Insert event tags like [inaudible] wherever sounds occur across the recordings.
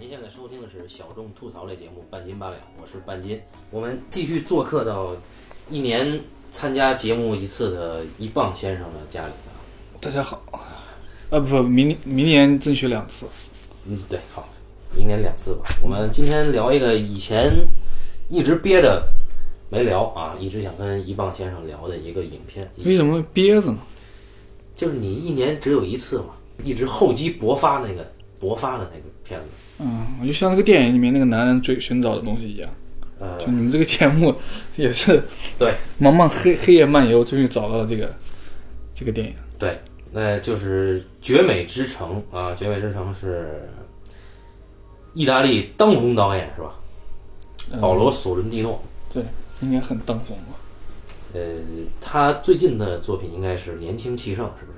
您现在收听的是小众吐槽类节目《半斤八两》，我是半斤。我们继续做客到一年参加节目一次的一棒先生的家里啊。大家好，啊不，明明年争取两次。嗯，对，好，明年两次吧。我们今天聊一个以前一直憋着没聊啊，一直想跟一棒先生聊的一个影片，为什么憋着呢？就是你一年只有一次嘛，一直厚积薄发那个薄发的那个片子。嗯，我就像那个电影里面那个男人追寻找的东西一样，呃就，你们这个节目也是对茫茫黑黑夜漫游，终于找到了这个这个电影。对，那就是《绝美之城》啊，《绝美之城》是意大利当红导演是吧？嗯保罗·索伦蒂诺。对，应该很当红吧？呃，他最近的作品应该是《年轻气盛》，是不是？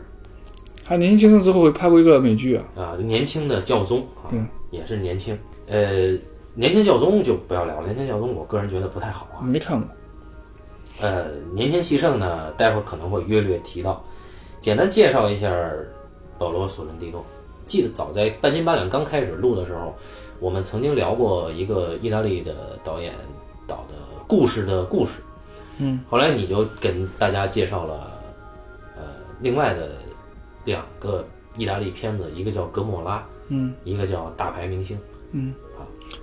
他年轻气盛之后拍过一个美剧啊，啊，年轻的教宗啊，嗯也是年轻。呃，年轻教宗就不要聊了，年轻教宗我个人觉得不太好啊。没看过。呃，年轻气盛呢，待会儿可能会约略提到。简单介绍一下保罗·索伦蒂诺。记得早在半斤八两刚开始录的时候，我们曾经聊过一个意大利的导演导的故事的故事。嗯，后来你就跟大家介绍了呃另外的两个意大利片子，一个叫《格莫拉》，嗯一个叫《大牌明星》。嗯，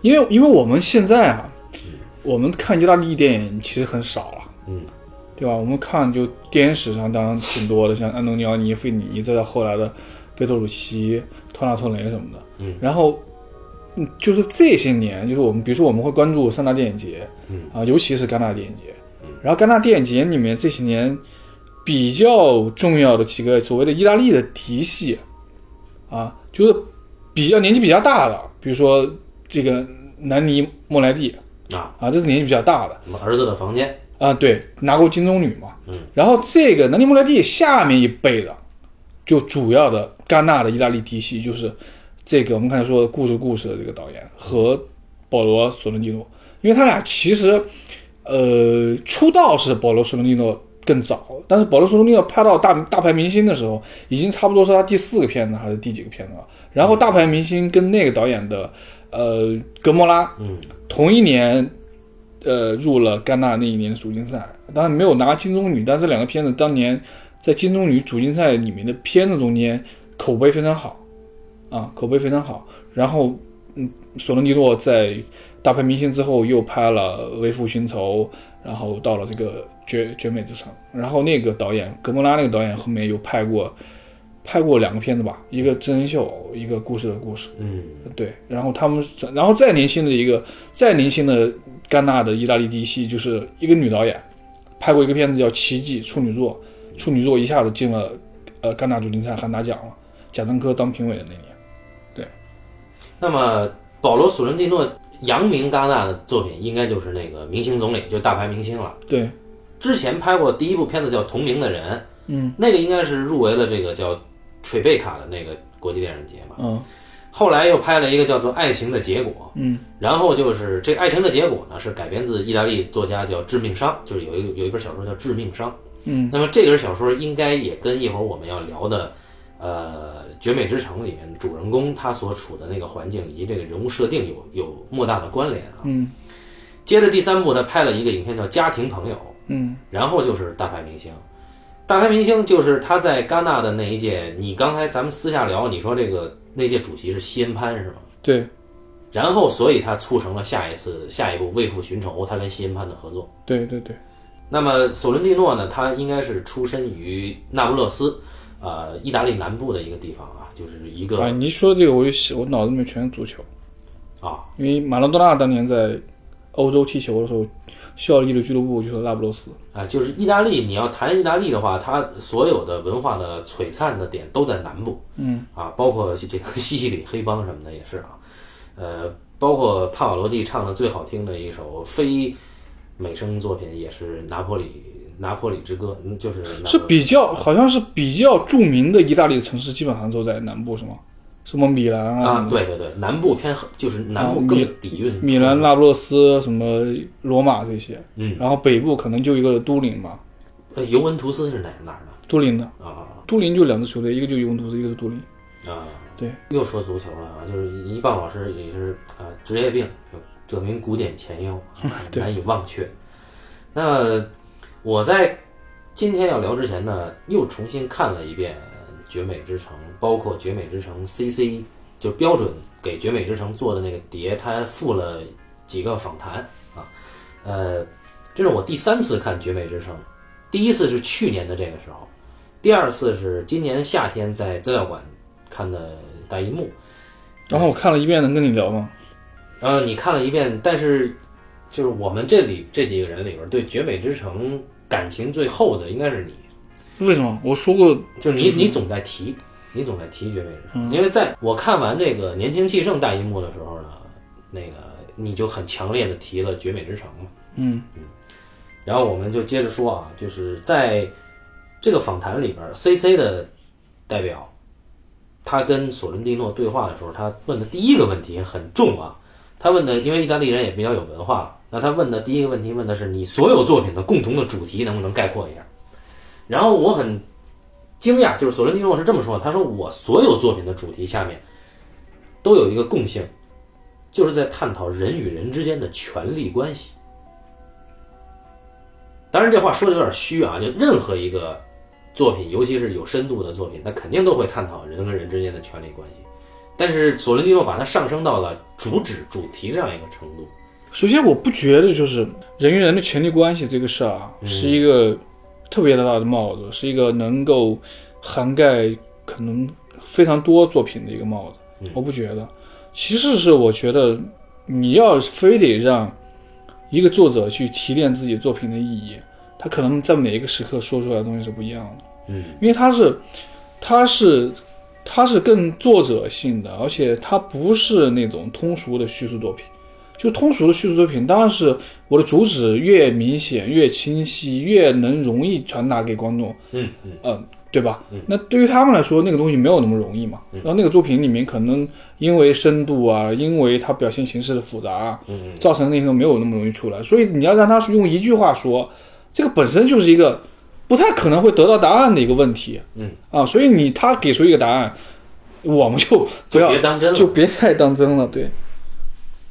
因为因为我们现在啊，我们看意大利电影其实很少了。嗯对吧？我们看就电影史上当然挺多的，像安东尼奥尼、费尼，再到后来的贝托鲁奇、托纳托雷什么的。嗯然后，嗯，就是这些年，就是我们比如说我们会关注三大电影节，嗯啊，尤其是戛纳电影节嗯。然后戛纳电影节里面这些年比较重要的几个所谓的意大利的嫡系，啊，就是比较年纪比较大的，比如说这个南尼莫莱蒂啊，啊，这是年纪比较大的。什么儿子的房间？啊，对，拿过金棕榈嘛。嗯。然后这个南尼莫莱蒂下面一辈的，就主要的戛纳的意大利嫡系，就是这个我们刚才说的故事故事的这个导演和保罗·索伦蒂诺，因为他俩其实，呃，出道是保罗·索伦蒂诺更早，但是保罗·索伦蒂诺拍到大大牌明星的时候，已经差不多是他第四个片子还是第几个片子了。然后大牌明星跟那个导演的，呃，格莫拉，嗯同一年，呃，入了戛纳那一年的主竞赛，当然没有拿金棕榈，但是两个片子当年在金棕榈主竞赛里面的片子中间口碑非常好，啊，口碑非常好。然后，嗯，索伦蒂诺在大牌明星之后又拍了《为父寻仇》，然后到了这个《绝绝美之城》，然后那个导演格莫拉那个导演后面又拍过拍过两个片子吧，一个真人秀，一个故事的故事。嗯对，然后他们，然后再年轻的一个，再年轻的戛纳的意大利第一系，就是一个女导演，拍过一个片子叫《奇迹处女座》，处女座一下子进了呃戛纳主竞赛，还拿奖了，贾樟柯当评委的那年。对那么，保罗·索伦蒂诺扬名戛纳的作品，应该就是那个《明星总理》，就大牌明星了。对，之前拍过第一部片子叫《同名的人》，嗯那个应该是入围了这个叫垂贝卡的那个国际电影节嘛。嗯后来又拍了一个叫做《爱情的结果》，嗯然后就是这《爱情的结果》呢，是改编自意大利作家叫致命伤，就是有一个有一本小说叫《致命伤》。嗯那么这本小说应该也跟一会儿我们要聊的，呃，《绝美之城》里面主人公他所处的那个环境以及这个人物设定有有莫大的关联啊。嗯接着第三部，他拍了一个影片叫《家庭朋友》，嗯然后就是大牌明星。大牌明星就是他在戛纳的那一届，你刚才咱们私下聊，你说这个那届主席是西恩潘是吗？对然后，所以他促成了下一次下一步《为父寻仇》，他跟西恩潘的合作。对对对，那么索伦蒂诺呢，他应该是出身于那不勒斯，呃，意大利南部的一个地方啊，就是一个啊，你一说这个我就想我脑子里面全是足球，啊，因为马拉多纳当年在欧洲踢球的时候，效力的俱乐部就是那不勒斯。啊，就是意大利。你要谈意大利的话，它所有的文化的璀璨的点都在南部嗯啊，包括这个 [laughs] 西西里黑帮什么的也是啊，呃，包括帕瓦罗蒂唱的最好听的一首非美声作品也是拿破里拿破里之歌，嗯，就是是比较好像是比较著名的意大利城市，基本上都在南部，是吗？什么米兰啊，对对对，南部偏，就是南部啊更底蕴，米兰、那不勒斯、什么罗马这些，嗯，然后北部可能就一个都灵吧，呃，尤文图斯是哪哪儿的都灵的，啊。都灵就两支球队，一个就尤文图斯，一个是都灵。啊？对，又说足球了啊，就是一棒老师也是啊、职业病，这名古典前忧，[laughs] 对。难以忘却。那我在今天要聊之前呢，又重新看了一遍《绝美之城》，包括《绝美之城》CC 就标准给《绝美之城》做的那个碟，它附了几个访谈啊，呃，这是我第三次看《绝美之城》，第一次是去年的这个时候，第二次是今年夏天在资料馆看的大银幕。然后我看了一遍，能跟你聊吗？呃，你看了一遍，但是就是我们这里这几个人里边，对《绝美之城》感情最厚的应该是你，为什么？我说过，就是你，你总在提，你总在提《绝美之城》，因为在我看完这个《年轻气盛》大银幕的时候呢，那个你就很强烈的提了《绝美之城》嘛。嗯然后我们就接着说啊，就是在这个访谈里边，CC 的代表，他跟索伦蒂诺对话的时候，他问的第一个问题很重啊。他问的，因为意大利人也比较有文化，那他问的第一个问题问的是你所有作品的共同的主题能不能概括一下？然后我很惊讶，就是索伦蒂诺是这么说的，他说我所有作品的主题下面都有一个共性，就是在探讨人与人之间的权力关系。当然，这话说的有点虚啊，就任何一个作品，尤其是有深度的作品，它肯定都会探讨人跟人之间的权力关系。但是索伦蒂诺把它上升到了主旨、主题这样一个程度。首先我不觉得就是人与人的权利关系这个事儿啊，是一个特别的大的帽子，是一个能够涵盖可能非常多作品的一个帽子。我不觉得，其实是我觉得你要非得让一个作者去提炼自己作品的意义，他可能在每一个时刻说出来的东西是不一样的。嗯，因为他是，他是，他是更作者性的，而且他不是那种通俗的叙述作品。就通俗的叙述作品，当然是我的主旨越明显、越清晰、越能容易传达给观众，嗯嗯嗯，对吧？那对于他们来说，那个东西没有那么容易嘛。然后那个作品里面可能因为深度啊，因为它表现形式的复杂造成那些都没有那么容易出来。所以你要让他用一句话说，这个本身就是一个不太可能会得到答案的一个问题。嗯啊，所以你他给出一个答案，我们就不就要别当真了。就别太当真了，对。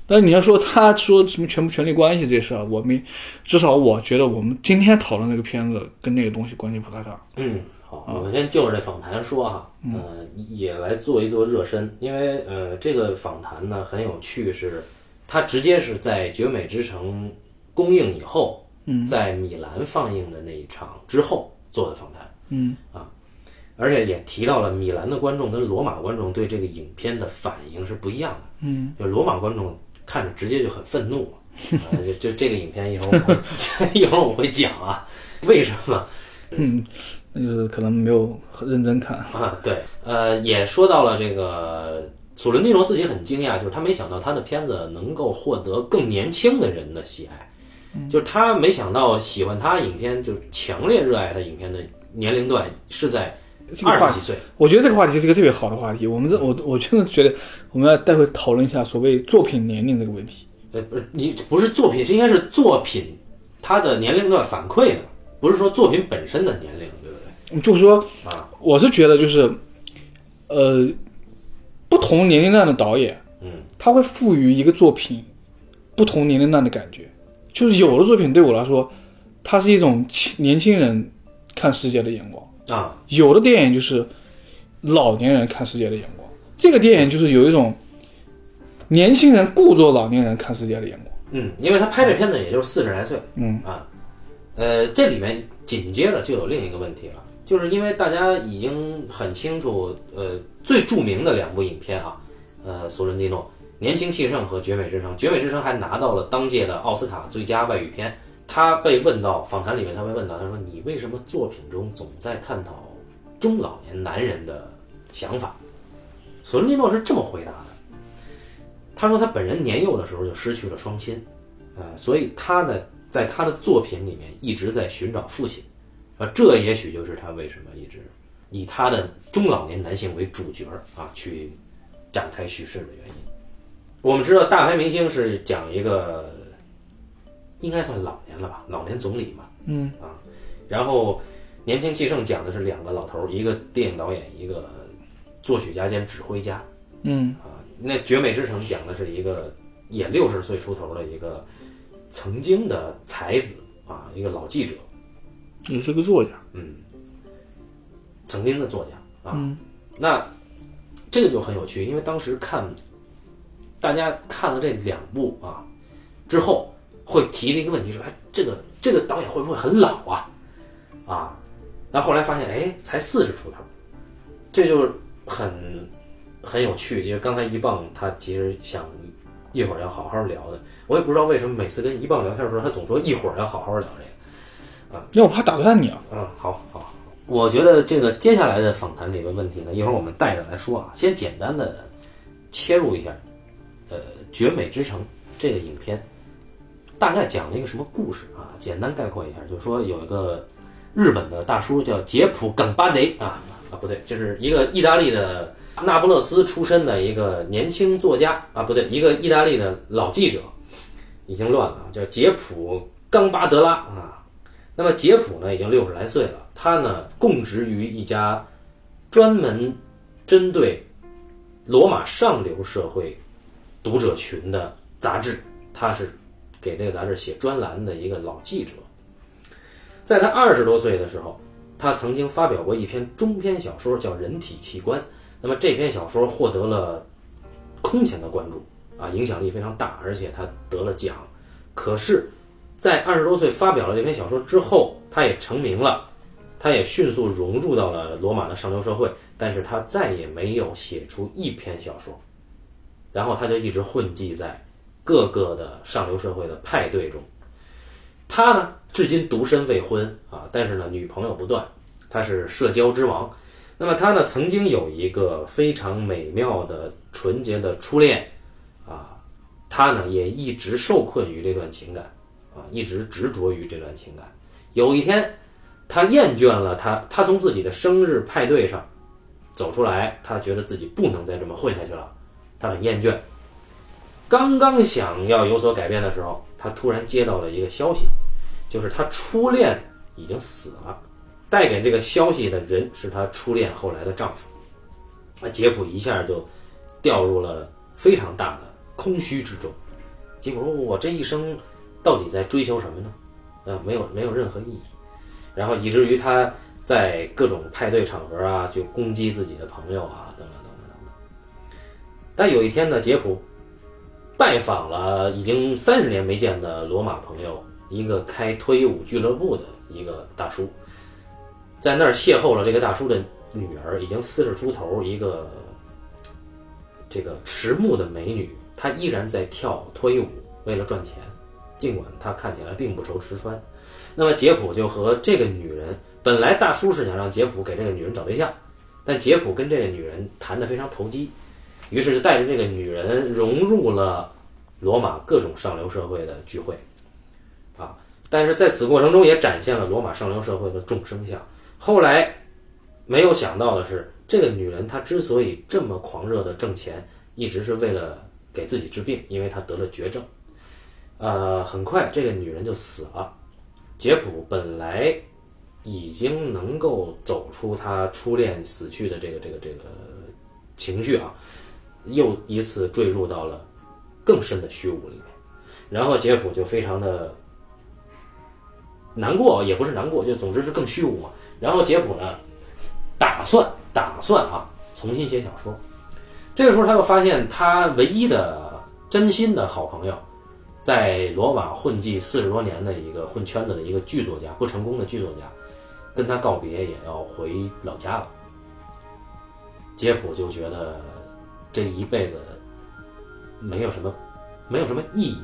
但你要说他说什么权不权利关系这事儿，我没，至少我觉得我们今天讨论那个片子跟那个东西关系不太大。嗯，好，我们先就着这访谈说哈，呃，也来做一做热身，因为呃，这个访谈呢很有趣，是它直接是在《绝美之城》公映以后，嗯，在米兰放映的那一场之后做的访谈，嗯。啊，而且也提到了米兰的观众跟罗马观众对这个影片的反应是不一样的，嗯，就罗马观众看着直接就很愤怒，啊，[laughs] 就就这个影片一会儿我会一会儿我会讲啊，为什么？那就是可能没有很认真看。啊，对，呃，也说到了这个索伦蒂诺自己很惊讶，就是他没想到他的片子能够获得更年轻的人的喜爱，就是他没想到喜欢他影片，就是强烈热爱他影片的年龄段是在这个话二十几岁。我觉得这个话题是一个特别好的话题。我们这我我真的觉得我们要待会讨论一下所谓作品年龄这个问题。呃，不是，你不是作品，是应该是作品它的年龄段反馈的，不是说作品本身的年龄，对不对？就是说，啊，我是觉得就是，呃，不同年龄段的导演，嗯，他会赋予一个作品不同年龄段的感觉。就是有的作品对我来说，它是一种青年轻人看世界的眼光；啊，有的电影就是老年人看世界的眼光。这个电影就是有一种年轻人故作老年人看世界的眼光。嗯，因为他拍这片子也就是四十来岁，嗯啊，呃，这里面紧接着就有另一个问题了，就是因为大家已经很清楚，呃，最著名的两部影片啊，呃，索伦蒂诺《年轻气盛》和《绝美之城》，《绝美之城》还拿到了当届的奥斯卡最佳外语片。他被问到访谈里面，他被问到，他说：“你为什么作品中总在探讨中老年男人的想法？”索伦蒂诺是这么回答的。他说他本人年幼的时候就失去了双亲，呃，所以他呢，在他的作品里面一直在寻找父亲，啊，这也许就是他为什么一直以他的中老年男性为主角啊去展开叙事的原因。我们知道大牌明星是讲一个应该算老年了吧，老年总理嘛，嗯啊，然后年轻气盛讲的是两个老头儿，一个电影导演，一个作曲家兼指挥家。嗯那《绝美之城》讲的是一个也六十岁出头的一个曾经的才子啊，一个老记者，也是个作家。嗯曾经的作家啊。嗯那这个就很有趣，因为当时看大家看了这两部啊之后，会提这个问题说：“哎，这个这个导演会不会很老啊？”啊，那后来发现，哎，才四十出头，这就是很很有趣。因为刚才一棒他其实想一会儿要好好聊的，我也不知道为什么每次跟一棒聊天的时候，他总说一会儿要好好聊这个啊。因为我怕打断你啊。嗯，好好。我觉得这个接下来的访谈里的问题呢，一会儿我们带着来说啊。先简单的切入一下，呃，《绝美之城》这个影片大概讲了一个什么故事啊？简单概括一下，就是说有一个日本的大叔叫杰普·冈巴雷啊啊，不对，就是一个意大利的那不勒斯出身的一个年轻作家啊，不对，一个意大利的老记者，已经乱了，叫杰普·冈巴德拉啊。那么杰普呢，已经六十来岁了，他呢供职于一家专门针对罗马上流社会读者群的杂志，他是给这个杂志写专栏的一个老记者。在他二十多岁的时候，他曾经发表过一篇中篇小说，叫《人体器官》。那么这篇小说获得了空前的关注啊，影响力非常大，而且他得了奖。可是，在二十多岁发表了这篇小说之后，他也成名了，他也迅速融入到了罗马的上流社会，但是他再也没有写出一篇小说，然后他就一直混迹在各个的上流社会的派对中。他呢，至今独身未婚啊，但是呢，女朋友不断，他是社交之王。那么他呢，曾经有一个非常美妙的、纯洁的初恋啊，他呢也一直受困于这段情感。啊，一直执着于这段情感。有一天，他厌倦了他，他从自己的生日派对上走出来，他觉得自己不能再这么混下去了，他很厌倦。刚刚想要有所改变的时候，他突然接到了一个消息，就是他初恋已经死了。带给这个消息的人是他初恋后来的丈夫。啊，杰普一下就掉入了非常大的空虚之中。结果说，我这一生。到底在追求什么呢？呃，没有没有任何意义，然后以至于他在各种派对场合啊，就攻击自己的朋友啊，等等等等等等。但有一天呢，杰普拜访了已经三十年没见的罗马朋友，一个开脱衣舞俱乐部的一个大叔，在那儿邂逅了这个大叔的女儿，已经四十出头，一个这个迟暮的美女，她依然在跳脱衣舞，为了赚钱。尽管他看起来并不愁吃穿，那么杰普就和这个女人，本来大叔是想让杰普给这个女人找对象，但杰普跟这个女人谈得非常投机，于是就带着这个女人融入了罗马各种上流社会的聚会，啊，但是在此过程中也展现了罗马上流社会的众生相。后来没有想到的是，这个女人她之所以这么狂热的挣钱，一直是为了给自己治病，因为她得了绝症。呃，很快这个女人就死了。杰普本来已经能够走出他初恋死去的这个这个这个情绪啊，又一次坠入到了更深的虚无里面。然后杰普就非常的难过，也不是难过，就总之是更虚无嘛。然后杰普呢，打算打算啊，重新写小说。这个时候他又发现他唯一的真心的好朋友。在罗马混迹四十多年的一个混圈子的一个剧作家，不成功的剧作家，跟他告别，也要回老家了。杰普就觉得这一辈子没有什么，没有什么意义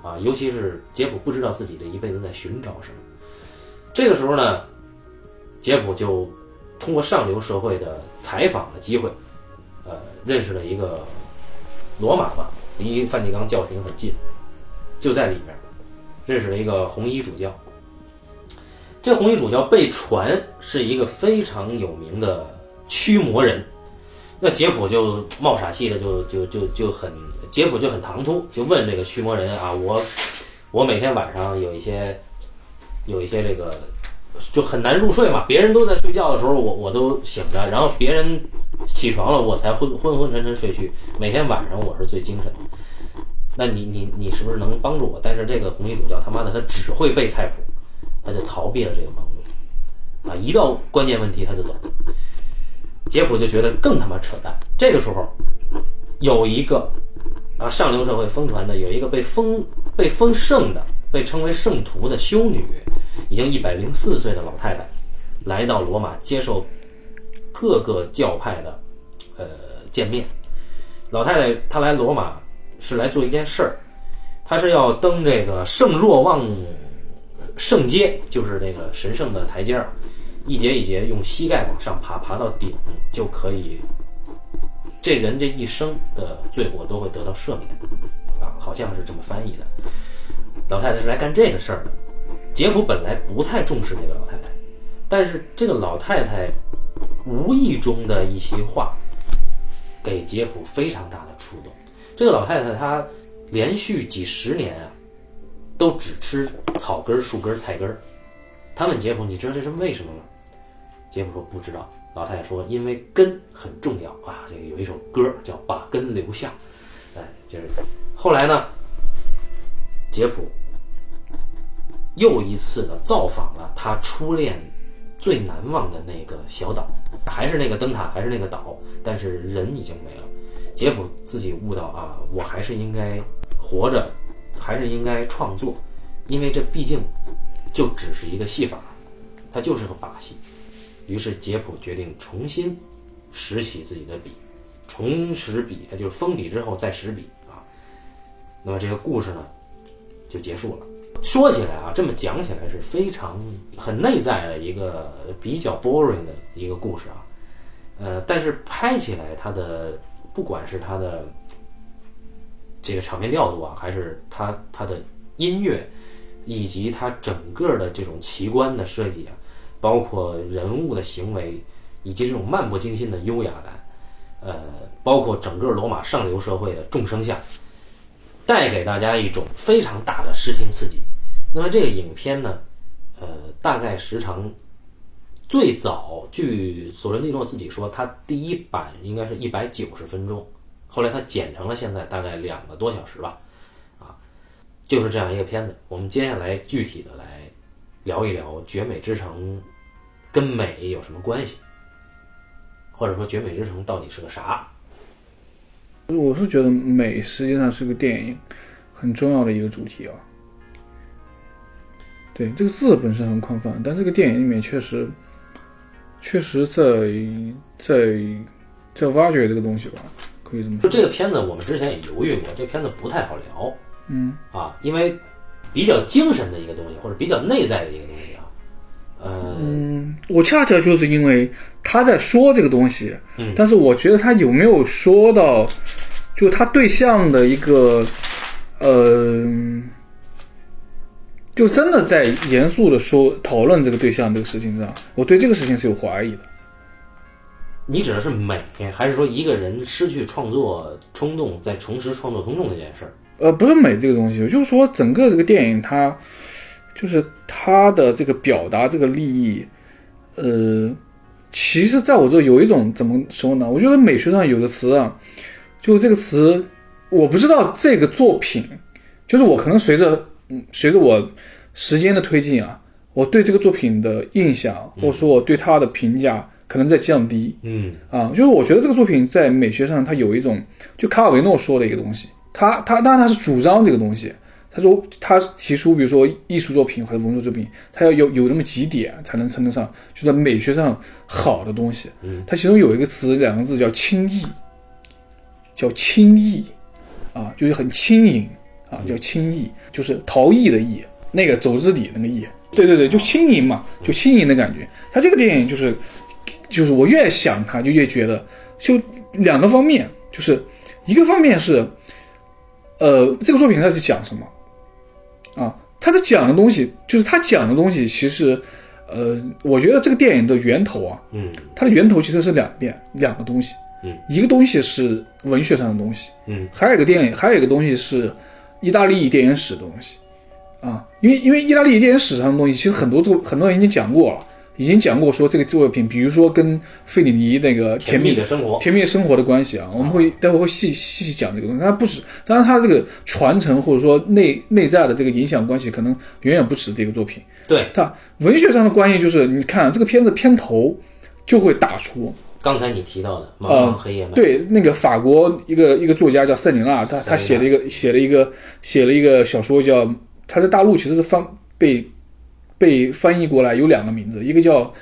啊，尤其是杰普不知道自己这一辈子在寻找什么。这个时候呢，杰普就通过上流社会的采访的机会，呃，认识了一个罗马吧，离梵蒂冈教廷很近。就在里面，认识了一个红衣主教。这红衣主教被传是一个非常有名的驱魔人。那杰普就冒傻气的，就就就就很杰普就很唐突，就问这个驱魔人啊，我我每天晚上有一些有一些这个就很难入睡嘛。别人都在睡觉的时候，我我都醒着，然后别人起床了，我才昏昏昏沉沉睡去。每天晚上我是最精神的。那你你你是不是能帮助我？但是这个红衣主教他妈的他只会背菜谱，他就逃避了这个帮助啊！一到关键问题他就走。杰普就觉得更他妈扯淡。这个时候有一个啊上流社会疯传的有一个被封被封圣的被称为圣徒的修女，已经一百零四岁的老太太，来到罗马接受各个教派的呃见面。老太太她来罗马。是来做一件事儿，她是要登这个圣若望圣阶，就是那个神圣的台阶儿，一节一节用膝盖往上爬，爬到顶就可以，这人这一生的罪过都会得到赦免，啊，好像是这么翻译的。老太太是来干这个事儿的。杰普本来不太重视这个老太太，但是这个老太太无意中的一席话，给杰普非常大的触动。这个老太太她连续几十年啊，都只吃草根、树根、菜根儿。他问杰普：“你知道这是为什么吗？”杰普说：“不知道。”老太太说：“因为根很重要啊。”这个有一首歌叫《把根留下》。哎，就是后来呢，杰普又一次的造访了他初恋最难忘的那个小岛，还是那个灯塔，还是那个岛，但是人已经没了。杰普自己悟到啊，我还是应该活着，还是应该创作，因为这毕竟就只是一个戏法，它就是个把戏。于是杰普决定重新拾起自己的笔，重拾笔，就是封笔之后再拾笔啊。那么这个故事呢就结束了。说起来啊，这么讲起来是非常很内在的一个比较 boring 的一个故事啊，呃，但是拍起来它的。不管是他的这个场面调度啊，还是他他的音乐，以及他整个的这种奇观的设计啊，包括人物的行为，以及这种漫不经心的优雅感，呃，包括整个罗马上流社会的众生相，带给大家一种非常大的视听刺激。那么这个影片呢，呃，大概时长。最早，据索伦蒂诺自己说，他第一版应该是一百九十分钟，后来他剪成了现在大概两个多小时吧，啊，就是这样一个片子。我们接下来具体的来聊一聊《绝美之城》跟美有什么关系，或者说《绝美之城》到底是个啥？我是觉得美实际上是个电影很重要的一个主题啊。对，这个字本身很宽泛，但这个电影里面确实。确实在在在挖掘这个东西吧，可以这么说。就这个片子，我们之前也犹豫过，这片子不太好聊。嗯啊，因为比较精神的一个东西，或者比较内在的一个东西啊。嗯，我恰恰就是因为他在说这个东西，嗯，但是我觉得他有没有说到，就他对象的一个，呃。就真的在严肃的说讨论这个对象这个事情上，我对这个事情是有怀疑的。你指的是美，还是说一个人失去创作冲动，再重拾创作冲动这件事儿？呃，不是美这个东西，就是说整个这个电影它，就是他的这个表达这个利益，呃，其实在我这有一种怎么说呢？我觉得美学上有的词啊，就这个词，我不知道这个作品，就是我可能随着。随着我时间的推进啊，我对这个作品的印象，或者说我对他的评价，可能在降低。嗯啊，就是我觉得这个作品在美学上，它有一种，就卡尔维诺说的一个东西，他他当然他是主张这个东西，他说他提出，比如说艺术作品或者文学作品，他要有有那么几点才能称得上就在美学上好的东西。嗯，他其中有一个词，两个字叫轻易，叫轻易，啊，就是很轻盈。啊，叫轻易，就是逃逸的逸，那个走之底那个逸。对对对，就轻盈嘛，就轻盈的感觉。他这个电影就是，就是我越想他就越觉得，就两个方面，就是一个方面是，呃，这个作品它是讲什么？啊，他在讲的东西，就是他讲的东西，其实，呃，我觉得这个电影的源头啊，嗯，它的源头其实是两遍两个东西，嗯，一个东西是文学上的东西，嗯，还有一个电影，还有一个东西是。意大利电影史的东西，啊，因为因为意大利电影史上的东西，其实很多都很多人已经讲过了，已经讲过说这个作品，比如说跟费里尼那个甜蜜蜜的生活，甜蜜的生活的关系啊，我们会待会会细细细讲这个东西。它不止，当然它这个传承或者说内内在的这个影响关系，可能远远不止这个作品。对，它文学上的关系就是，你看这个片子片头就会打出，刚才你提到的《茫呃茫黑夜漫》，对，那个法国一个一个作家叫塞里纳，他他写了一个写了一个写了一个小说叫，他在大陆其实是翻被被翻译过来有两个名字，一个叫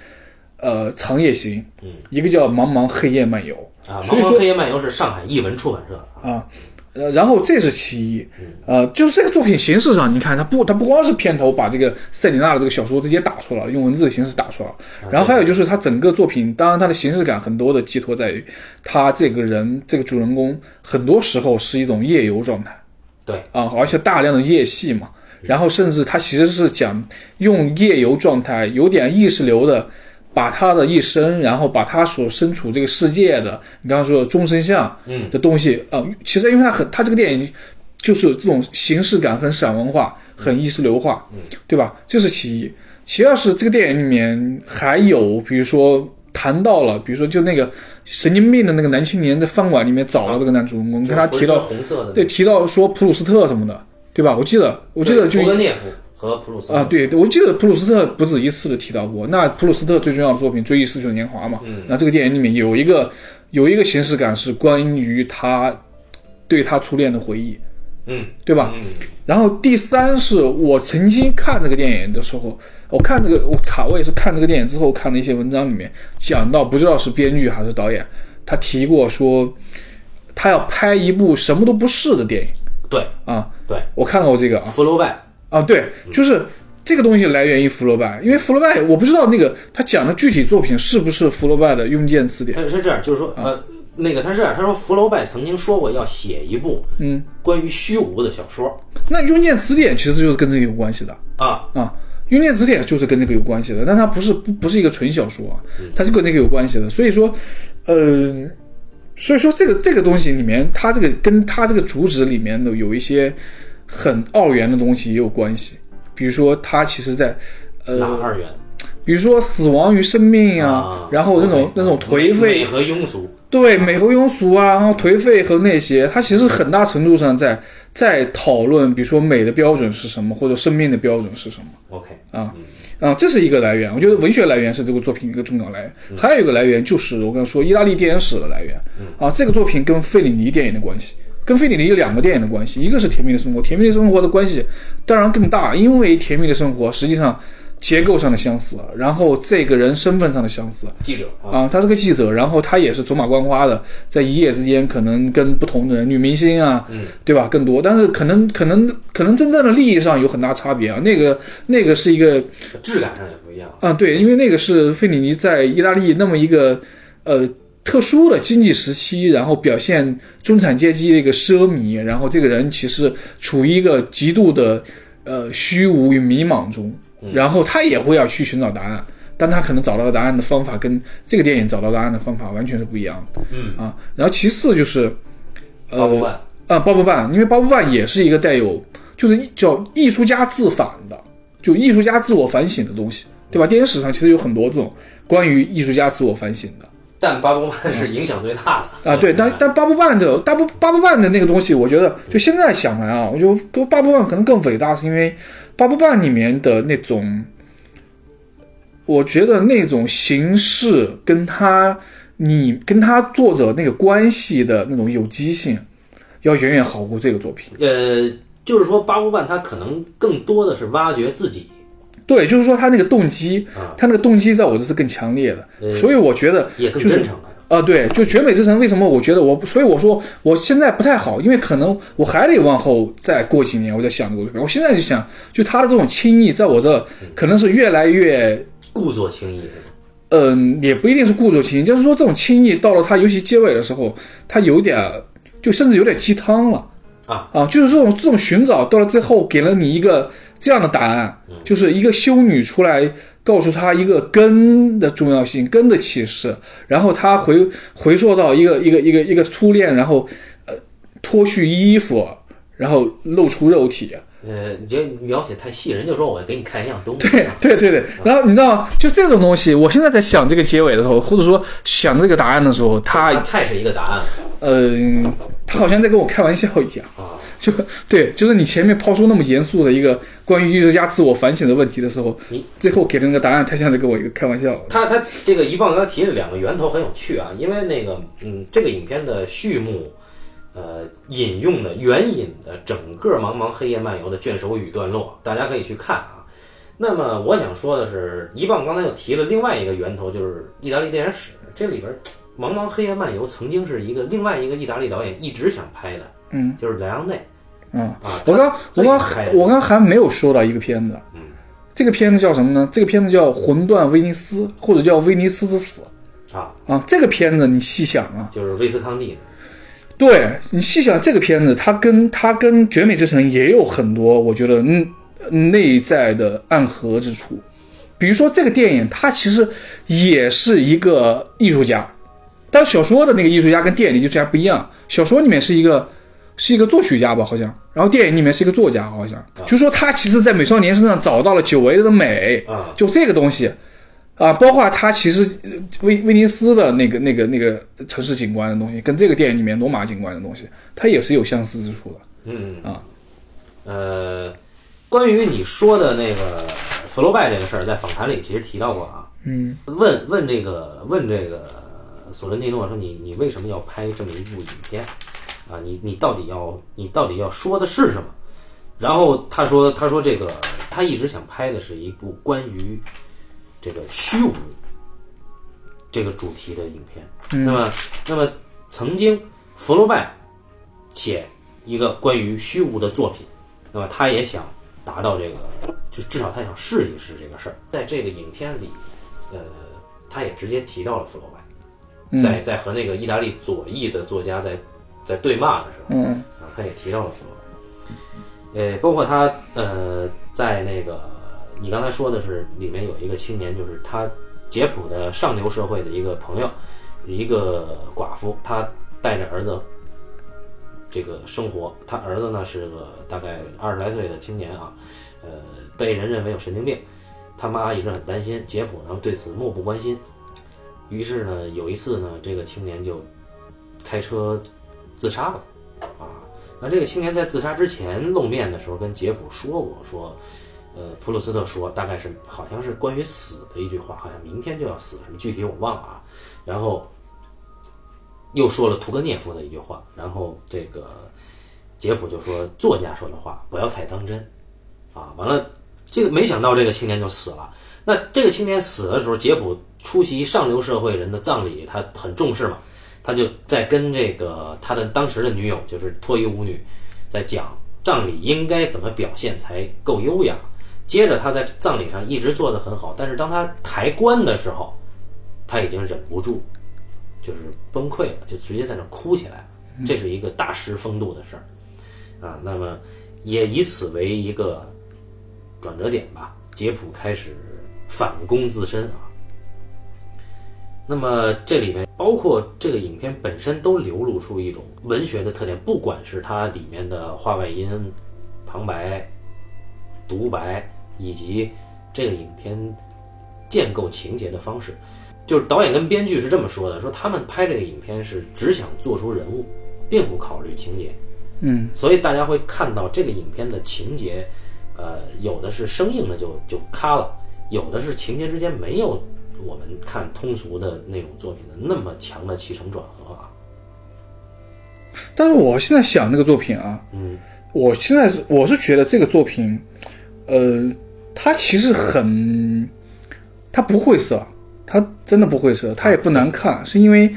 呃长夜行，嗯，一个叫茫茫黑夜漫游。啊，《所以说茫茫黑夜漫游》是上海译文出版社，啊，呃，然后这是其一，呃，就是这个作品形式上，你看它不，它不光是片头把这个塞里纳的这个小说直接打出来了，用文字的形式打出来。了，然后还有就是它整个作品，当然它的形式感很多的寄托在于他这个人这个主人公很多时候是一种夜游状态。对，啊，而且大量的夜戏嘛，然后甚至他其实是讲用夜游状态，有点意识流的。把他的一生，然后把他所身处这个世界的，你刚刚说的终身像，嗯，的东西啊、呃其实因为他很，他这个电影就是这种形式感很散文化，很意识流化，对吧？这是其一。其二是这个电影里面还有，比如说谈到了，比如说就那个神经病的那个男青年在饭馆里面找了这个男主人公，跟他提到，红色的，对，提到说普鲁斯特什么的，对吧？我记得，我记得就对勃格涅夫和普鲁斯特啊，对，我记得普鲁斯特不止一次的提到过。那普鲁斯特最重要的作品《追忆似水年华》嘛，嗯那这个电影里面有一个有一个形式感是关于他对他初恋的回忆，嗯，对吧？嗯，然后第三是我曾经看这个电影的时候，我看这个我查，我也是看这个电影之后看的一些文章里面讲到，不知道是编剧还是导演，他提过说他要拍一部什么都不是的电影对啊，对，我看过这个啊。福楼拜，啊，对，就是这个东西来源于福楼拜，因为福楼拜我不知道那个他讲的具体作品是不是福楼拜的《用剑词典》。他是这样，就是说，呃，那个他是这样，他说福楼拜曾经说过要写一部嗯，关于虚无的小说。那《用剑词典》其实就是跟这个有关系的。啊，啊，《用剑词典》就是跟这个有关系的，但它不是不不是一个纯小说啊，它是跟那个有关系的。所以说，呃，所以说这个这个东西里面，它这个跟它这个主旨里面的有一些很二元的东西也有关系，比如说它其实在呃哪二元？比如说死亡与生命啊，啊？然后那种那种颓美废，和庸俗，对美和庸俗啊，然后颓废和那些，它其实很大程度上在在讨论，比如说美的标准是什么，或者生命的标准是什么。OK，啊啊，这是一个来源。我觉得文学来源是这个作品一个重要来源，还有一个来源就是我刚才说意大利电影史的来源啊，这个作品跟费里尼电影的关系。跟费里尼有两个电影的关系，一个是《甜蜜的生活》，《甜蜜的生活》的关系当然更大，因为《甜蜜的生活》实际上结构上的相似，然后这个人身份上的相似，记者啊，啊，他是个记者，然后他也是走马观花的，在一夜之间可能跟不同的人，女明星啊，嗯，对吧？更多，但是可能可能可能真正的利益上有很大差别啊。那个那个是一个质感上也不一样，啊，对，因为那个是费里尼在意大利那么一个呃特殊的经济时期，然后表现中产阶级的一个奢靡，然后这个人其实处于一个极度的呃虚无与迷茫中，然后他也会要去寻找答案，但他可能找到的答案的方法跟这个电影找到答案的方法完全是不一样的嗯，啊。然后其次就是呃包不万，啊，包布办，因为包布办也是一个带有就是叫艺术家自反的，就艺术家自我反省的东西，对吧？电影史上其实有很多这种关于艺术家自我反省的但巴布曼是影响最大的啊，对，但但巴布曼的大布巴布曼的那个东西，我觉得就现在想来啊，我觉得都巴布曼可能更伟大，是因为巴布办里面的那种，我觉得那种形式跟他你跟他作者那个关系的那种有机性，要远远好过这个作品。呃，就是说八布半他可能更多的是挖掘自己对，就是说他那个动机，啊，他那个动机在我这是更强烈的，呃所以我觉得也更就是真诚了。啊，对，就绝美之城，为什么我觉得我，所以我说我现在不太好，因为可能我还得往后再过几年，我在想这个。我现在就想，就他的这种轻易，在我这可能是越来越，故作轻易？嗯、也不一定是故作轻易，就是说这种轻易到了他尤其结尾的时候，他有点，就甚至有点鸡汤了。啊啊，就是这种这种寻找到了最后，给了你一个这样的答案，就是一个修女出来告诉他一个根的重要性，根的启示，然后他回回溯到一个一个一个一个初恋，然后呃脱去衣服，然后露出肉体，呃，你这描写太细，人就说我给你看一样东西。对对对对，然后你知道吗？就这种东西，我现在在想这个结尾的时候，或者说想这个答案的时候，他它太是一个答案嗯，他好像在跟我开玩笑一样。啊。[laughs] 就对，就是你前面抛出那么严肃的一个关于艺术家自我反省的问题的时候你，最后给的那个答案，太像在跟我一个开玩笑。他他这个一棒刚才提了两个源头很有趣啊，因为那个嗯，这个影片的序幕，呃，引用的援引的整个《茫茫黑夜漫游》的卷首语段落，大家可以去看啊。那么我想说的是，一棒刚才又提了另外一个源头，就是意大利电影史。这里边，《茫茫黑夜漫游》曾经是一个另外一个意大利导演一直想拍的，嗯就是莱昂内嗯，啊。我刚我刚自己拍的我刚还没有说到一个片子，嗯，这个片子叫什么呢？这个片子叫《魂断威尼斯》，或者叫《威尼斯之死啊，》啊。这个片子你细想啊，就是威斯康蒂，对你细想这个片子，它跟它跟《绝美之城》也有很多我觉得嗯内在的暗合之处。比如说这个电影，它其实也是一个艺术家，但小说的那个艺术家跟电影里艺术家不一样。小说里面是一个是一个作曲家吧，好像，然后电影里面是一个作家，好像。就说他其实在美少年身上找到了久违的美，啊就这个东西。啊，包括他其实呃威威尼斯的那个那个那个城市景观的东西，跟这个电影里面罗马景观的东西，它也是有相似之处的。嗯啊，呃，关于你说的那个福楼拜这个事儿，在访谈里其实提到过啊。嗯问问这个问这个索伦蒂诺说你你为什么要拍这么一部影片啊？你你到底要你到底要说的是什么？然后他说他说这个他一直想拍的是一部关于这个虚无这个主题的影片。那么那么曾经福楼拜写一个关于虚无的作品，那么他也想达到这个，就至少他想试一试这个事儿。在这个影片里，呃，他也直接提到了福楼拜，在在和那个意大利左翼的作家在在对骂的时候，嗯啊，他也提到了福楼拜。呃，包括他呃，在那个你刚才说的是里面有一个青年，就是他杰普的上流社会的一个朋友，一个寡妇，他带着儿子这个生活。他儿子呢是个大概二十来岁的青年啊，呃，被人认为有神经病。他妈一直很担心，杰普呢对此漠不关心。于是呢，有一次呢，这个青年就开车自杀了啊。那这个青年在自杀之前露面的时候，跟杰普说过，说，呃，普鲁斯特说，大概是好像是关于死的一句话，好像明天就要死，什么具体我忘了啊。然后又说了屠格涅夫的一句话，然后这个杰普就说，作家说的话不要太当真，啊，完了，这个没想到这个青年就死了。那这个青年死的时候，杰普出席上流社会人的葬礼，他很重视嘛，他就在跟这个他的当时的女友，就是脱衣舞女，在讲葬礼应该怎么表现才够优雅。接着他在葬礼上一直做得很好，但是当他抬棺的时候，他已经忍不住，就是崩溃了，就直接在那哭起来了。这是一个大师风度的事儿啊。那么也以此为一个转折点吧，杰普开始反攻自身啊。那么这里面包括这个影片本身都流露出一种文学的特点，不管是它里面的画外音、旁白、独白，以及这个影片建构情节的方式，就是导演跟编剧是这么说的：说他们拍这个影片是只想做出人物，并不考虑情节。嗯，所以大家会看到这个影片的情节，呃，有的是生硬的就就咔了，有的是情节之间没有我们看通俗的那种作品的那么强的起承转合啊。但是我现在想那个作品啊，嗯我现在是我是觉得这个作品，呃，它其实很，它不晦涩，它真的不晦涩，它也不难看，是因为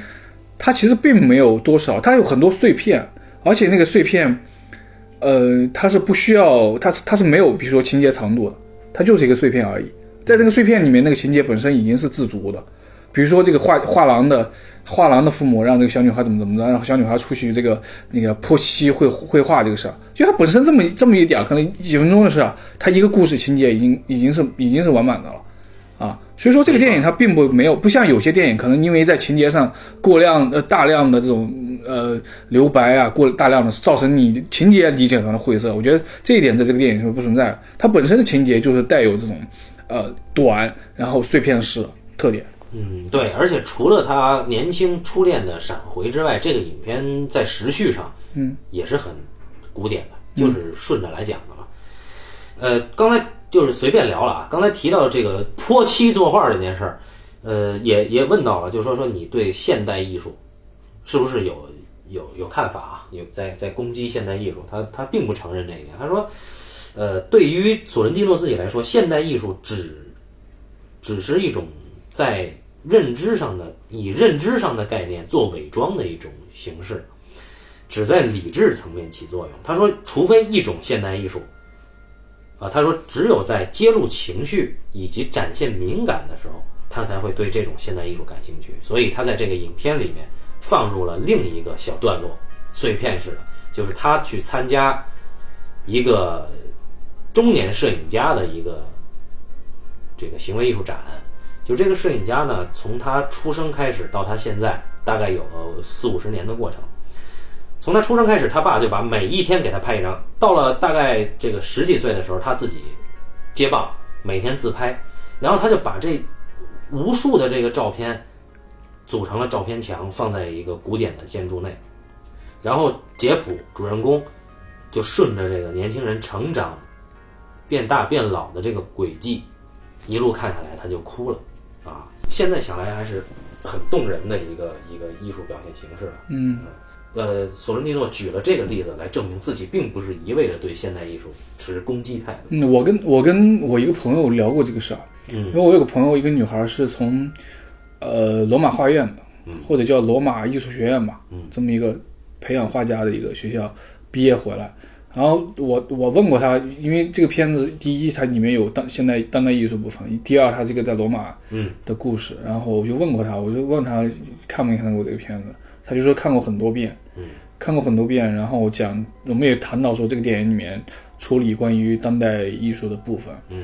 它其实并没有多少，它有很多碎片，而且那个碎片，呃，它是不需要，它它是没有，比如说情节长度的，它就是一个碎片而已，在这个碎片里面，那个情节本身已经是自足的，比如说这个画画廊的画廊的父母让这个小女孩怎么怎么着，然后小女孩出去这个那个泼漆绘绘画这个事儿，就它本身这么这么一点儿，可能几分钟的事儿，它一个故事情节已经已经是已经是完满的了。啊，所以说这个电影它并不没有不像有些电影可能因为在情节上过量呃大量的这种呃留白啊，过大量的造成你情节理解上的晦涩。我觉得这一点在这个电影是不存在，它本身的情节就是带有这种呃短然后碎片式特点。嗯，对，而且除了他年轻初恋的闪回之外，这个影片在时序上，嗯，也是很古典的，就是顺着来讲的嘛。呃，刚才就是随便聊了啊，刚才提到这个泼漆作画这件事儿，呃，也也问到了，就说说你对现代艺术是不是有有有看法啊？有在在攻击现代艺术，他他并不承认这一点，他说，呃，对于索伦蒂诺自己来说，现代艺术只只是一种在认知上的以认知上的概念做伪装的一种形式，只在理智层面起作用。他说，除非一种现代艺术，啊，他说只有在揭露情绪以及展现敏感的时候，他才会对这种现代艺术感兴趣。所以他在这个影片里面放入了另一个小段落，碎片式的，就是他去参加一个中年摄影家的一个这个行为艺术展。就这个摄影家呢，从他出生开始到他现在，大概有四五十年的过程。从他出生开始，他爸就把每一天给他拍一张。到了大概这个十几岁的时候，他自己接棒，每天自拍，然后他就把这无数的这个照片组成了照片墙，放在一个古典的建筑内。然后杰普主人公就顺着这个年轻人成长、变大变老的这个轨迹，一路看下来，他就哭了。啊，现在想来还是很动人的一个一个艺术表现形式了。嗯，呃，索伦蒂诺举了这个例子来证明自己并不是一味的对现代艺术持攻击态度。嗯，我跟我跟我一个朋友聊过这个事儿，嗯因为我有个朋友，一个女孩是从呃罗马画院的，嗯或者叫罗马艺术学院吧，嗯这么一个培养画家的一个学校毕业回来。然后我我问过他，因为这个片子第一它里面有当现代当代艺术部分，第二它这个在罗马嗯。的故事，然后我就问过他，我就问他看没看过这个片子，他就说看过很多遍，嗯。看过很多遍，然后讲我们也谈到说这个电影里面处理关于当代艺术的部分，嗯。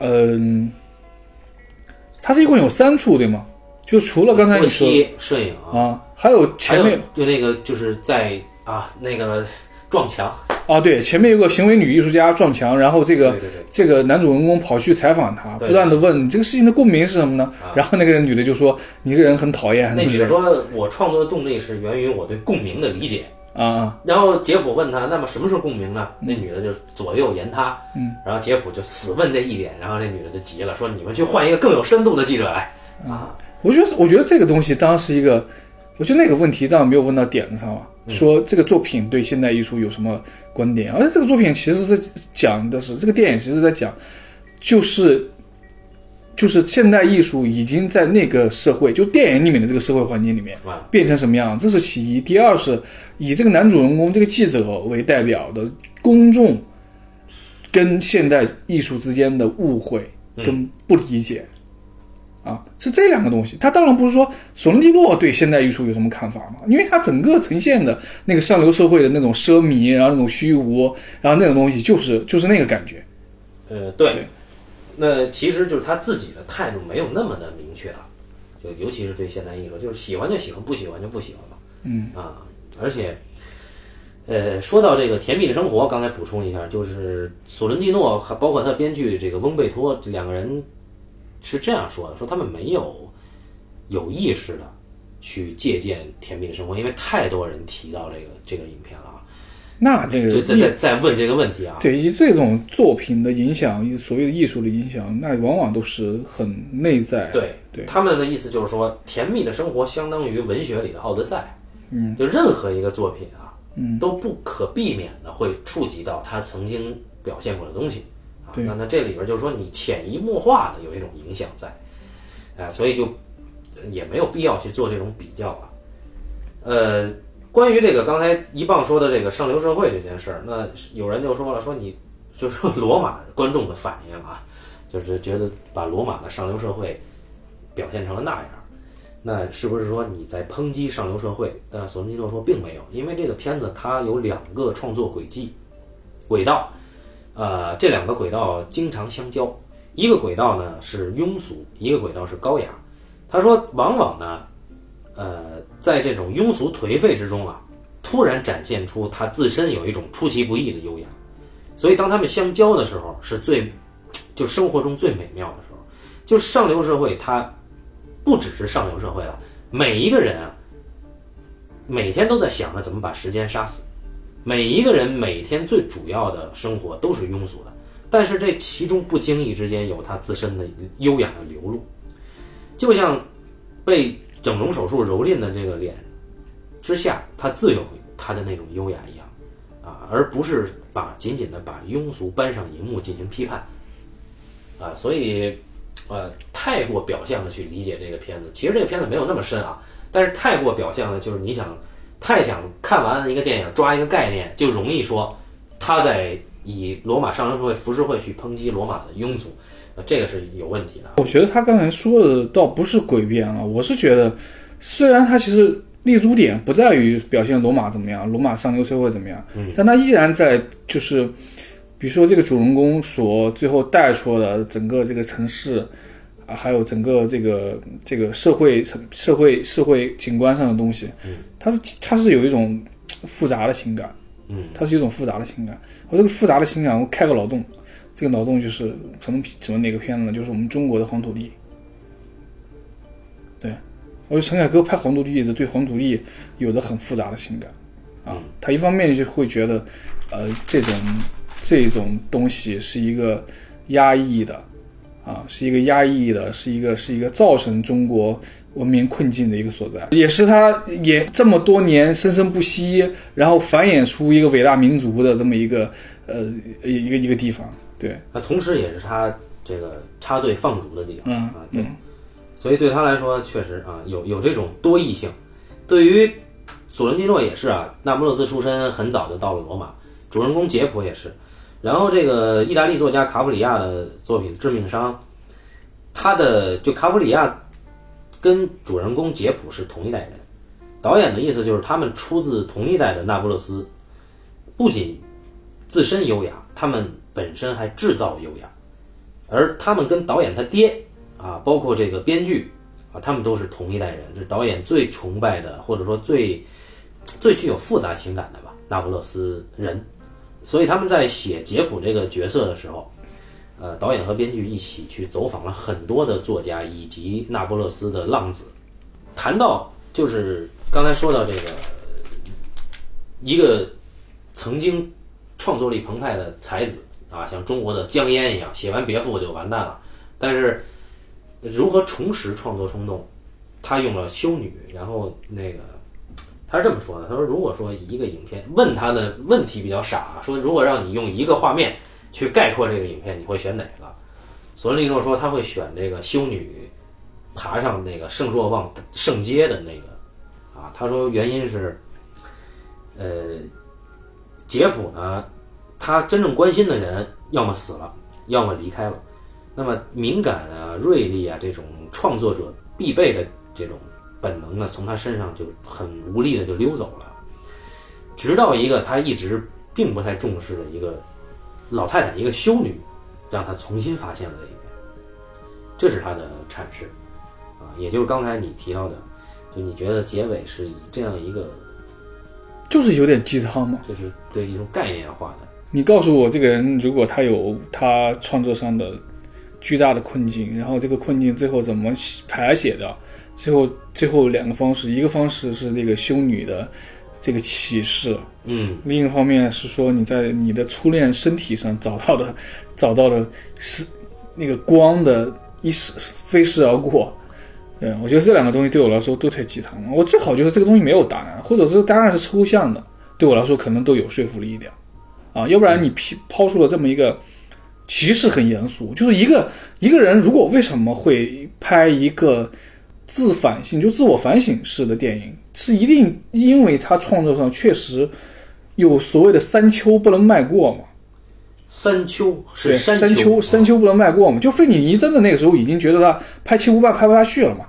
嗯，它是一共有三处对吗？就除了刚才后你说期摄影啊，啊，还有前面就那个就是在啊那个撞墙，啊，对，前面有个行为女艺术家撞墙，然后这个这个男主人公跑去采访她，不断的问你这个事情的共鸣是什么呢？啊然后那个人女的就说你这个人很讨厌，那女的说，我创作的动力是源于我对共鸣的理解。啊啊，然后杰普问他，那么什么是共鸣呢？那女的就左右言他，嗯，然后杰普就死问这一点，然后那女的就急了，说你们去换一个更有深度的记者来啊，我觉得我觉得这个东西当然是一个，我觉得那个问题当然没有问到点子上了。说这个作品对现代艺术有什么观点？而且这个作品其实是讲的是这个电影，其实在讲，就是就是现代艺术已经在那个社会，就电影里面的这个社会环境里面啊变成什么样，这是其一。第二是以这个男主人公这个记者为代表的公众跟现代艺术之间的误会跟不理解。啊，是这两个东西。他当然不是说索伦蒂诺对现代艺术有什么看法嘛，因为他整个呈现的那个上流社会的那种奢靡，然后那种虚无，然后那种东西就是就是那个感觉。呃，对对，那其实就是他自己的态度没有那么的明确啊，就尤其是对现代艺术，就是喜欢就喜欢，不喜欢就不喜欢嘛。嗯啊，而且，呃，说到这个《甜蜜的生活》，刚才补充一下，就是索伦蒂诺还包括他编剧这个翁贝托这两个人是这样说的：说他们没有有意识的去借鉴《甜蜜的生活》，因为太多人提到这个这个影片了啊，那这个就在在在问这个问题啊。对以这种作品的影响，所谓的艺术的影响，那往往都是很内在。对对他们的意思就是说，甜蜜的生活相当于文学里的《奥德赛》。嗯，就任何一个作品啊，嗯，都不可避免的会触及到他曾经表现过的东西那那这里边就是说，你潜移默化的有一种影响在，啊，所以就也没有必要去做这种比较了。呃，关于这个刚才一棒说的这个上流社会这件事儿，那有人就说了，说你就说罗马观众的反应啊，就是觉得把罗马的上流社会表现成了那样。那是不是说你在抨击上流社会？呃，索伦尼诺说并没有，因为这个片子它有两个创作轨迹、轨道，呃，这两个轨道经常相交。一个轨道呢是庸俗，一个轨道是高雅。他说，往往呢，呃，在这种庸俗颓废之中啊，突然展现出他自身有一种出其不意的优雅。所以当他们相交的时候，是最就生活中最美妙的时候。就上流社会，它不只是上流社会了，每一个人啊，每天都在想着怎么把时间杀死。每一个人每天最主要的生活都是庸俗的，但是这其中不经意之间有他自身的优雅的流露，就像被整容手术蹂躏的这个脸之下，他自有他的那种优雅一样啊，而不是把仅仅的把庸俗搬上荧幕进行批判啊，所以呃，太过表象的去理解这个片子，其实这个片子没有那么深啊，但是太过表象的，就是你想。太想看完一个电影抓一个概念，就容易说他在以罗马上流社会浮世绘去抨击罗马的庸俗，呃，这个是有问题的。我觉得他刚才说的倒不是诡辩啊，我是觉得，虽然他其实立足点不在于表现罗马怎么样，罗马上流社会怎么样，嗯，但他依然在就是，比如说这个主人公所最后带出的整个这个城市。啊，还有整个这个这个社会社会社会景观上的东西，嗯，它是它是有一种复杂的情感，嗯，它是一种复杂的情感。我这个复杂的情感，我开个脑洞，这个脑洞就是什么什么哪个片子呢？就是我们中国的黄土地。对，我觉得陈凯歌拍黄土地是对黄土地有着很复杂的情感，啊，他一方面就会觉得，呃，这种这种东西是一个压抑的。啊，是一个压抑的，是一个是一个造成中国文明困境的一个所在，也是他也这么多年生生不息，然后繁衍出一个伟大民族的这么一个呃一个一个地方。对，那同时也是他这个插队放逐的地方啊。对，所以对他来说，确实啊有有这种多异性。对于索伦蒂诺也是啊，那不勒斯出身，很早就到了罗马。主人公杰普也是。然后这个意大利作家卡普里亚的作品《致命伤》，他的就卡普里亚跟主人公杰普是同一代人，导演的意思就是他们出自同一代的那不勒斯，不仅自身优雅，他们本身还制造优雅，而他们跟导演他爹啊，包括这个编剧啊，他们都是同一代人，是导演最崇拜的，或者说最最具有复杂情感的吧，那不勒斯人。所以他们在写杰普这个角色的时候，呃，导演和编剧一起去走访了很多的作家以及那不勒斯的浪子。谈到就是刚才说到这个一个曾经创作力澎湃的才子啊，像中国的江淹一样，写完《别赋》就完蛋了。但是如何重拾创作冲动？他用了修女，然后那个。他是这么说的：“他说，如果说一个影片问他的问题比较傻，说如果让你用一个画面去概括这个影片，你会选哪个？”索伦利诺说他会选这个修女爬上那个圣若望圣阶的那个啊。他说原因是，呃，杰普呢，他真正关心的人要么死了，要么离开了。那么敏感啊、锐利啊这种创作者必备的这种。本能的，从他身上就很无力的就溜走了，直到一个他一直并不太重视的一个老太太，一个修女，让他重新发现了这一点，这是他的阐释，啊，也就是刚才你提到的，就你觉得结尾是以这样一个，就是有点鸡汤嘛，就是对一种概念化的。你告诉我，这个人如果他有他创作上的巨大的困境，然后这个困境最后怎么排解的？最后，最后两个方式，一个方式是这个修女的这个启示，嗯，另一方面是说你在你的初恋身体上找到的，[laughs] 找到的是那个光的一逝飞逝而过。嗯，我觉得这两个东西对我来说都太鸡汤了。我最好就是这个东西没有答案，或者是答案是抽象的，对我来说可能都有说服力一点。啊，要不然你抛抛出了这么一个，其实很严肃，就是一个一个人如果为什么会拍一个。自反性就自我反省式的电影，是一定因为他创作上确实有所谓的三秋不能迈过嘛？三秋是山丘，山丘不能迈过嘛？就费里尼真的那个时候已经觉得他拍七五半拍不下去了嘛，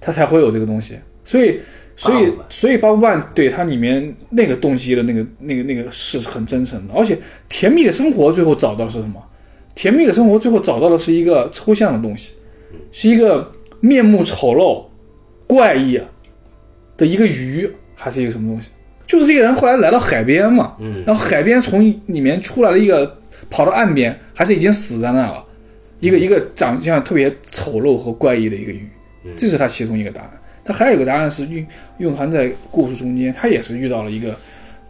他才会有这个东西。所以，所以，所以八部半对他里面那个动机的那个、那个、那个是很真诚的。而且，甜蜜的生活最后找到是什么？甜蜜的生活最后找到的是一个抽象的东西，是一个。面目丑陋、怪异的的一个鱼，还是一个什么东西？就是这个人后来来到海边嘛，嗯然后海边从里面出来了一个，跑到岸边，还是已经死在那了，一个一个长相特别丑陋和怪异的一个鱼，这是他其中一个答案。他还有一个答案是蕴蕴含在故事中间，他也是遇到了一个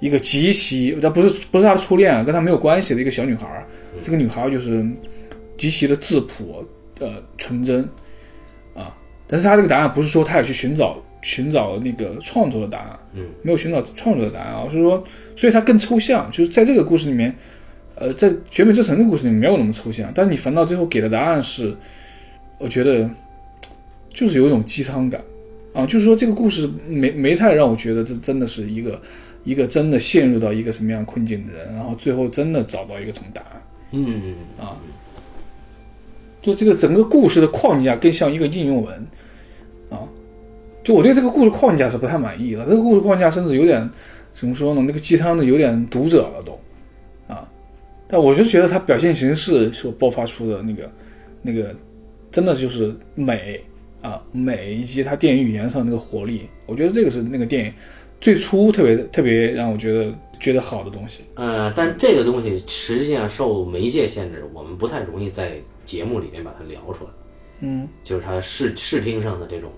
一个极其，他不是不是他的初恋啊，跟他没有关系的一个小女孩儿。这个女孩儿就是极其的质朴，呃，纯真啊。但是他这个答案不是说他要去寻找寻找那个创作的答案，嗯，没有寻找创作的答案啊，是说，所以他更抽象，就是在这个故事里面，呃，在《绝美之城》的故事里面没有那么抽象，但是你反倒最后给的答案是，我觉得就是有一种鸡汤感啊，就是说这个故事没没太让我觉得这真的是一个一个真的陷入到一个什么样困境的人，然后最后真的找到一个什么答案。嗯啊就这个整个故事的框架更像一个应用文。啊，就我对这个故事框架是不太满意的。这个故事框架甚至有点怎么说呢？那个鸡汤的有点读者了都啊。但我就觉得它表现形式所爆发出的那个那个，真的就是美啊美，以及它电影语言上那个活力，我觉得这个是那个电影最初特别特别让我觉得觉得好的东西。呃，但这个东西实际上受媒介限制，我们不太容易在节目里面把它聊出来。嗯，就是他视视听上的这种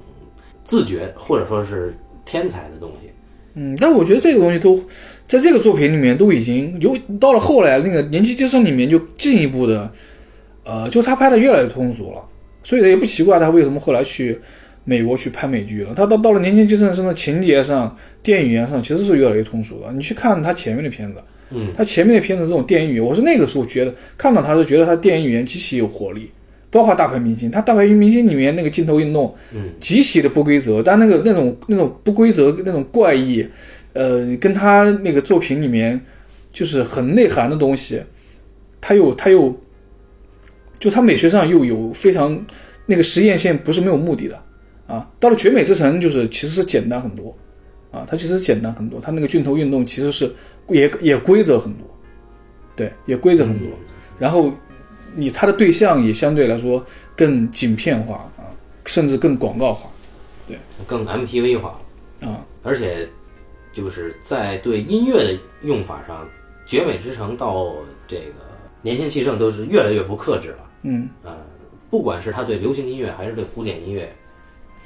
自觉，或者说是天才的东西。嗯，但我觉得这个东西都在这个作品里面都已经有到了后来那个《年轻接生》里面就进一步的，呃，就他拍的越来越通俗了，所以也不奇怪他为什么后来去美国去拍美剧了。他到到了《年轻接生》上的情节上、电影语言上其实是越来越通俗了。你去看他前面的片子，嗯，他前面的片子这种电影语言，我是那个时候觉得看到他是觉得他电影语言极其有活力，包括《大牌明星》，他《大牌明星》里面那个镜头运动，嗯，极其的不规则，但那个那种那种不规则那种怪异，呃，跟他那个作品里面就是很内涵的东西，他又他又就他美学上又有非常那个实验线不是没有目的的啊。到了《绝美之城》就是其实是简单很多啊，它其实简单很多，它那个镜头运动其实是也也规则很多，对，也规则很多。然后你他的对象也相对来说更景片化啊，甚至更广告化。对。更 MTV 化。了，啊。而且就是在对音乐的用法上，《绝美之城》到这个年轻气盛都是越来越不克制了。嗯。呃，不管是他对流行音乐还是对古典音乐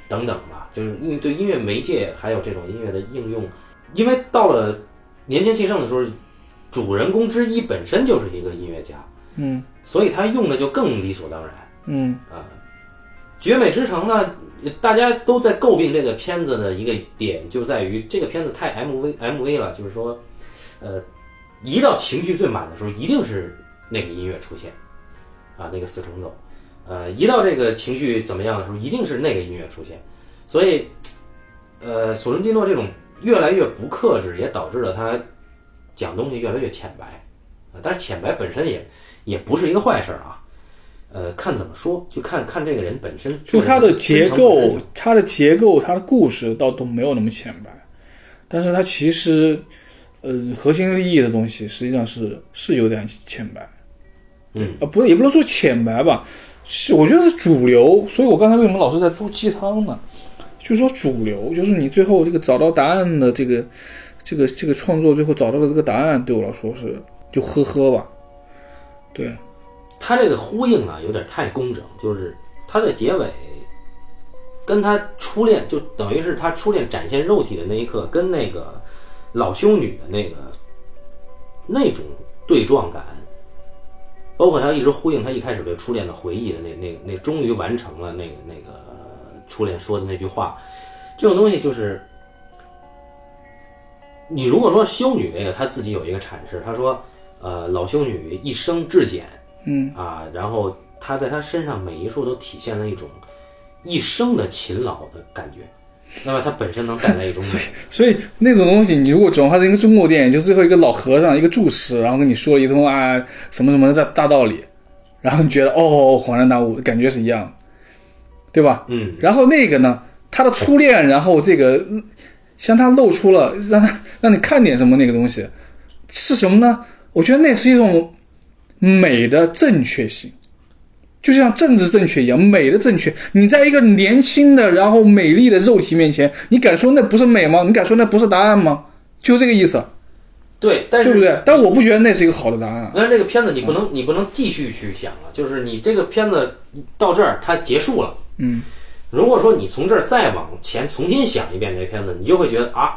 等等吧，就是因为对音乐媒介还有这种音乐的应用，因为到了年轻气盛的时候，主人公之一本身就是一个音乐家，嗯所以他用的就更理所当然。嗯。啊，《绝美之城》呢，大家都在诟病这个片子的一个点，就在于这个片子太 MV MV 了，就是说，呃，一到情绪最满的时候，一定是那个音乐出现，啊，那个四重奏，呃，一到这个情绪怎么样的时候，一定是那个音乐出现，所以，呃，索伦蒂诺这种越来越不克制，也导致了他讲东西越来越浅白，啊，但是浅白本身也也不是一个坏事儿啊。呃，看怎么说，就看看这个人本身。就他的结构真诚，它的结构，它的故事倒都没有那么浅白，但是它其实，呃，核心利益的东西实际上是是有点浅白，嗯，啊，不是也不能说浅白吧，是我觉得是主流，所以我刚才为什么老是在做鸡汤呢？就是说主流，就是你最后这个找到答案的这个这个这个创作，最后找到的这个答案，对我来说是就呵呵吧，对，他这个呼应啊，有点太工整，就是他的结尾跟他初恋，就等于是他初恋展现肉体的那一刻，跟那个老修女的那个那种对撞感，包括他一直呼应他一开始对初恋的回忆的那那那终于完成了那个那个初恋说的那句话，这种东西就是。你如果说修女这个，她自己有一个阐释，她说，呃，老修女一生至简，嗯。啊，然后她在她身上每一处都体现了一种一生的勤劳的感觉，那么它本身能带来一种美，[laughs] 所以那种东西，你如果转化成一个中国电影，就最后一个老和尚一个住持，然后跟你说了一通啊什么什么的大大道理，然后你觉得哦恍然大悟，感觉是一样。的，对吧？嗯，然后那个呢，他的初恋，然后这个嗯向他露出了让他让你看点什么那个东西，是什么呢？我觉得那是一种美的正确性，就像政治正确一样，美的正确。你在一个年轻的然后美丽的肉体面前，你敢说那不是美吗？你敢说那不是答案吗？就这个意思，对，但是对不对？但我不觉得那是一个好的答案。但是这个片子你不能你不能继续去想了，就是你这个片子到这儿它结束了。嗯，如果说你从这儿再往前重新想一遍这片子，你就会觉得啊，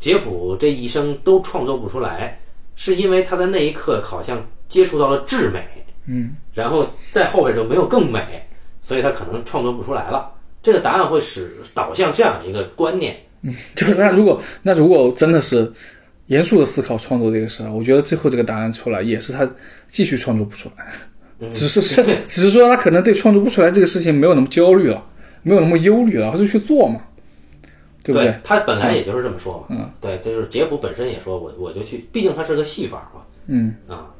杰普这一生都创作不出来，是因为他在那一刻好像接触到了至美，嗯，然后在后边就没有更美，所以他可能创作不出来了。这个答案会使导向这样一个观念，嗯就是那如果那如果真的是严肃的思考创作这个事儿，我觉得最后这个答案出来也是他继续创作不出来，嗯。只是是只是说他可能对创作不出来这个事情没有那么焦虑了，没有那么忧虑了，而是去做嘛，对不对？他本来也就是这么说嘛。嗯，对，就是杰普本身也说我我就去，毕竟他是个戏法嘛。嗯啊，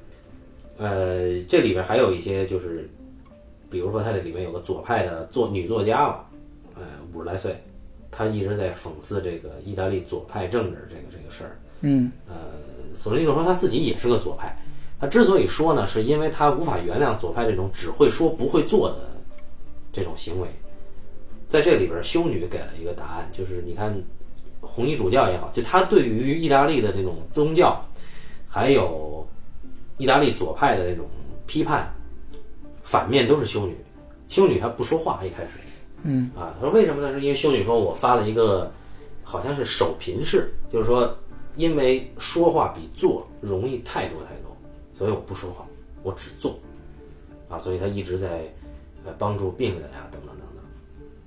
呃，这里边还有一些就是，比如说他这里面有个左派的作女作家嘛，呃，五十来岁，她一直在讽刺这个意大利左派政治这个这个事儿。嗯索伦蒂诺说他自己也是个左派，他之所以说呢，是因为他无法原谅左派这种只会说不会做的这种行为。在这里边，修女给了一个答案，就是你看红衣主教也好，就他对于意大利的这种宗教，还有意大利左派的这种批判，反面都是修女。修女她不说话，一开始，嗯啊，他说为什么呢？是因为修女说我发了一个好像是手贫式，就是说因为说话比做容易太多太多，所以我不说话，我只做，啊，所以她一直在呃帮助病人啊、等等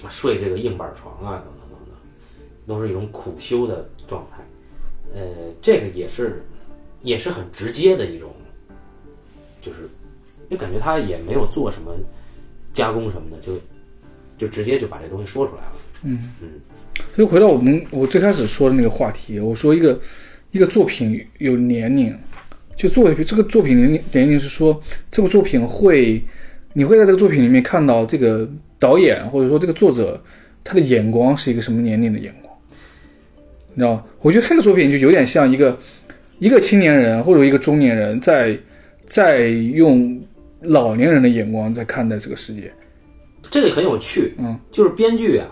睡这个硬板床啊，等等等等，都是一种苦修的状态。呃，这个也是也是很直接的一种，就是就感觉他也没有做什么加工什么的，就就直接就把这东西说出来了。嗯嗯所以回到我们我最开始说的那个话题，我说一个一个作品有年龄，就作为这个作品年龄年龄是说这个作品会，你会在这个作品里面看到这个导演或者说这个作者他的眼光是一个什么年龄的眼光，你知道吗？我觉得这个作品就有点像一个一个青年人或者一个中年人在在用老年人的眼光在看待这个世界。这个很有趣，嗯，就是编剧啊，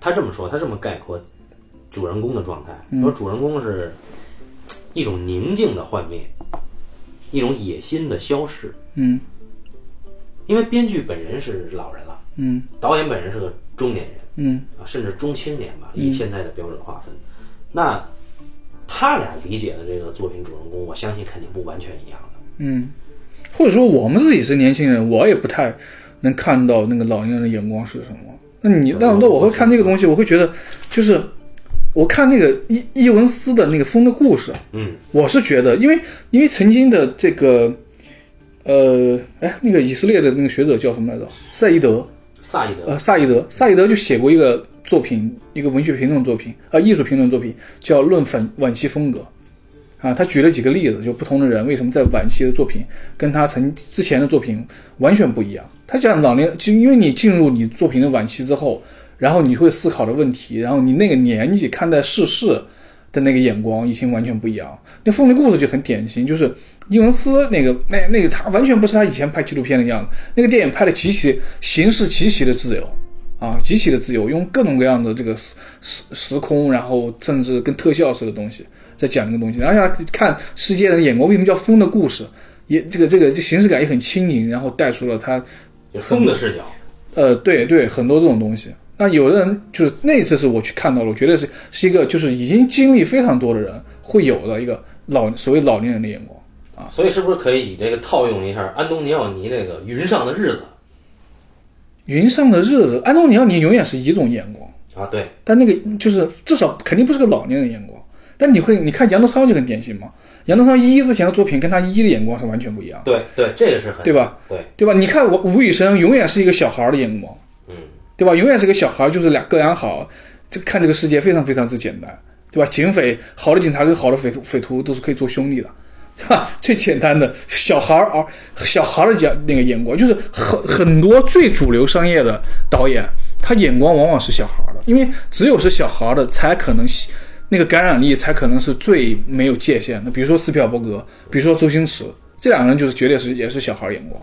他这么说，他这么概括主人公的状态，嗯说主人公是一种宁静的幻灭，一种野心的消逝。嗯因为编剧本人是老人了，嗯导演本人是个中年人嗯啊，甚至中青年吧，以现在的标准划分。那他俩理解的这个作品主人公，我相信肯定不完全一样的。嗯，或者说我们自己是年轻人，我也不太能看到那个老年人的眼光是什么。那你那那我会看这个东西，我会觉得就是我看那个伊伊文斯的那个《风的故事》，嗯，我是觉得，因为因为曾经的这个呃，哎，那个以色列的那个学者叫什么来着？赛义德，萨义德，呃，萨义德，萨义德就写过一个作品，一个文学评论作品，啊、艺术评论作品，叫《论反晚期风格》。啊，他举了几个例子，就不同的人为什么在晚期的作品跟他曾之前的作品完全不一样。他讲老年，就因为你进入你作品的晚期之后，然后你会思考的问题，然后你那个年纪看待世事的那个眼光已经完全不一样。那《风的故事》就很典型，就是伊文斯那个那那个他完全不是他以前拍纪录片的样子，那个电影拍的极其形式极其的自由。啊，极其的自由，用各种各样的这个时时时空，然后甚至跟特效似的东西在讲这个东西，而且他看世界人的眼光，为什么叫风的故事？也这个这个这形式感也很轻盈，然后带出了他风的视角。呃，对对，很多这种东西。那有的人就是那次是我去看到了，我觉得是是一个就是已经经历非常多的人会有的一个老所谓老年人的眼光啊。所以是不是可以以这个套用一下安东尼奥尼那个《云上的日子云上的日子，安东尼奥尼永远是一种眼光。》啊？对，但那个就是至少肯定不是个老年人眼光。但你会你看杨德昌就很典型嘛，杨德昌一之前的作品跟他一的眼光是完全不一样，对对，这个是很对吧？对，对吧？你看我吴宇森永远是一个小孩的眼光，嗯，对吧？永远是个小孩儿，就是俩各养好，这看这个世界非常非常之简单，对吧？警匪好的警察跟好的匪徒匪徒都是可以做兄弟的，是吧？[laughs] 最简单的小孩儿啊，小孩儿的讲那个眼光，就是很很多最主流商业的导演，他眼光往往是小孩儿的，因为只有是小孩儿的才可能那个感染力才可能是最没有界限的。比如说斯皮尔伯格，比如说周星驰，这两个人就是绝对是也是小孩儿眼光。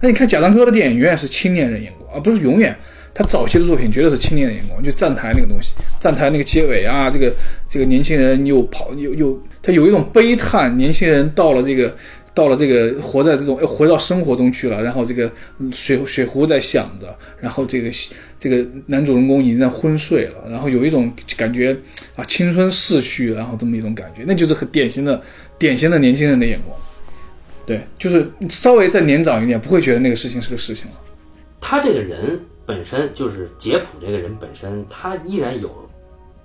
那你看贾樟柯的电影永远是青年人眼光，而不是永远。他早期的作品绝对是青年的眼光，就站台那个东西，站台那个结尾啊，这个这个年轻人又跑又又，他有一种悲叹，年轻人到了这个到了这个活在这种又回到生活中去了，然后这个水水壶在响着，然后这个这个男主人公已经在昏睡了，然后有一种感觉啊青春逝去，然后这么一种感觉，那就是很典型的典型的年轻人的眼光，对，就是稍微再年长一点，不会觉得那个事情是个事情了。他这个人。本身就是杰普这个人本身，他依然有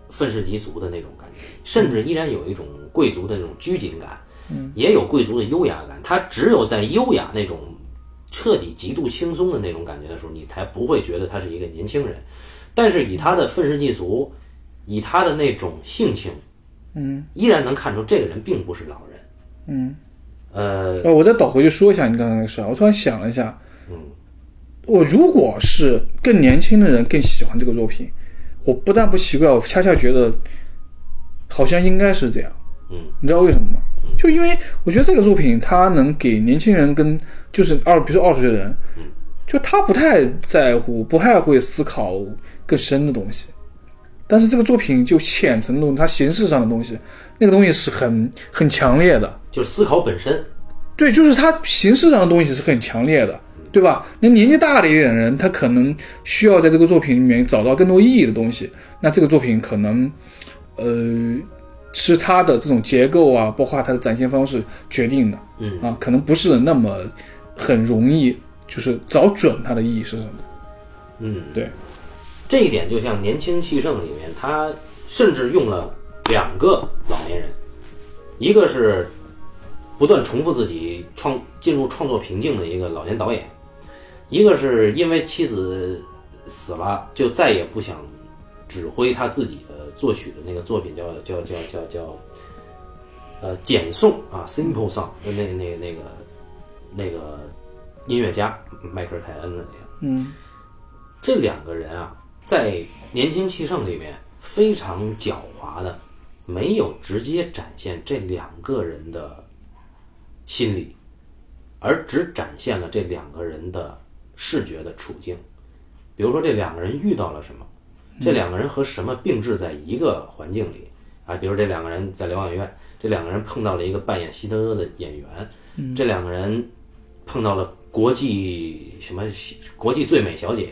愤世嫉俗的那种感觉，甚至依然有一种贵族的那种拘谨感，嗯，也有贵族的优雅感。他只有在优雅那种彻底极度轻松的那种感觉的时候，你才不会觉得他是一个年轻人。但是以他的愤世嫉俗，以他的那种性情，嗯，依然能看出这个人并不是老人。嗯，呃，我再倒回去说一下你刚才那个事儿，我突然想了一下，嗯。我如果是更年轻的人更喜欢这个作品，我不但不奇怪，我恰恰觉得好像应该是这样。嗯，你知道为什么吗？就因为我觉得这个作品它能给年轻人跟就是二，比如说二十岁的人，嗯，就他不太在乎，不太会思考更深的东西。但是这个作品就浅层的东西，它形式上的东西，那个东西是很很强烈的，就是思考本身。对，就是它形式上的东西是很强烈的。对吧？那年纪大的一点人，他可能需要在这个作品里面找到更多意义的东西。那这个作品可能，呃，是他的这种结构啊，包括它的展现方式决定的。嗯啊，可能不是那么很容易，就是找准它的意义是什么。嗯，对，这一点就像《年轻气盛》里面，他甚至用了两个老年人，一个是不断重复自己创进入创作瓶颈的一个老年导演。一个是因为妻子死了，就再也不想指挥他自己的作曲的那个作品，叫叫叫叫叫，呃，简颂啊，simple song，那那那那个那个音乐家迈克尔凯恩的那个，嗯，这两个人啊，在年轻气盛里面非常狡猾的，没有直接展现这两个人的心理，而只展现了这两个人的。视觉的处境，比如说这两个人遇到了什么，这两个人和什么并置在一个环境里啊？比如这两个人在疗养院，这两个人碰到了一个扮演希特勒的演员，这两个人碰到了国际什么国际最美小姐，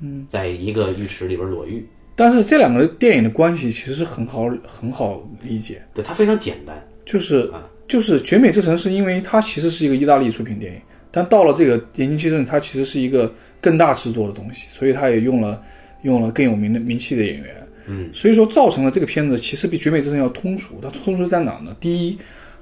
嗯，在一个浴池里边裸浴。但是这两个电影的关系其实很好很好理解，对它非常简单，就是就是《绝美之城》是因为它其实是一个意大利出品电影。但到了这个《年轻气盛》，它其实是一个更大制作的东西，所以他也用了用了更有名的名气的演员，嗯，所以说造成了这个片子其实比《绝美之城》要通俗。它通俗在哪呢？第一，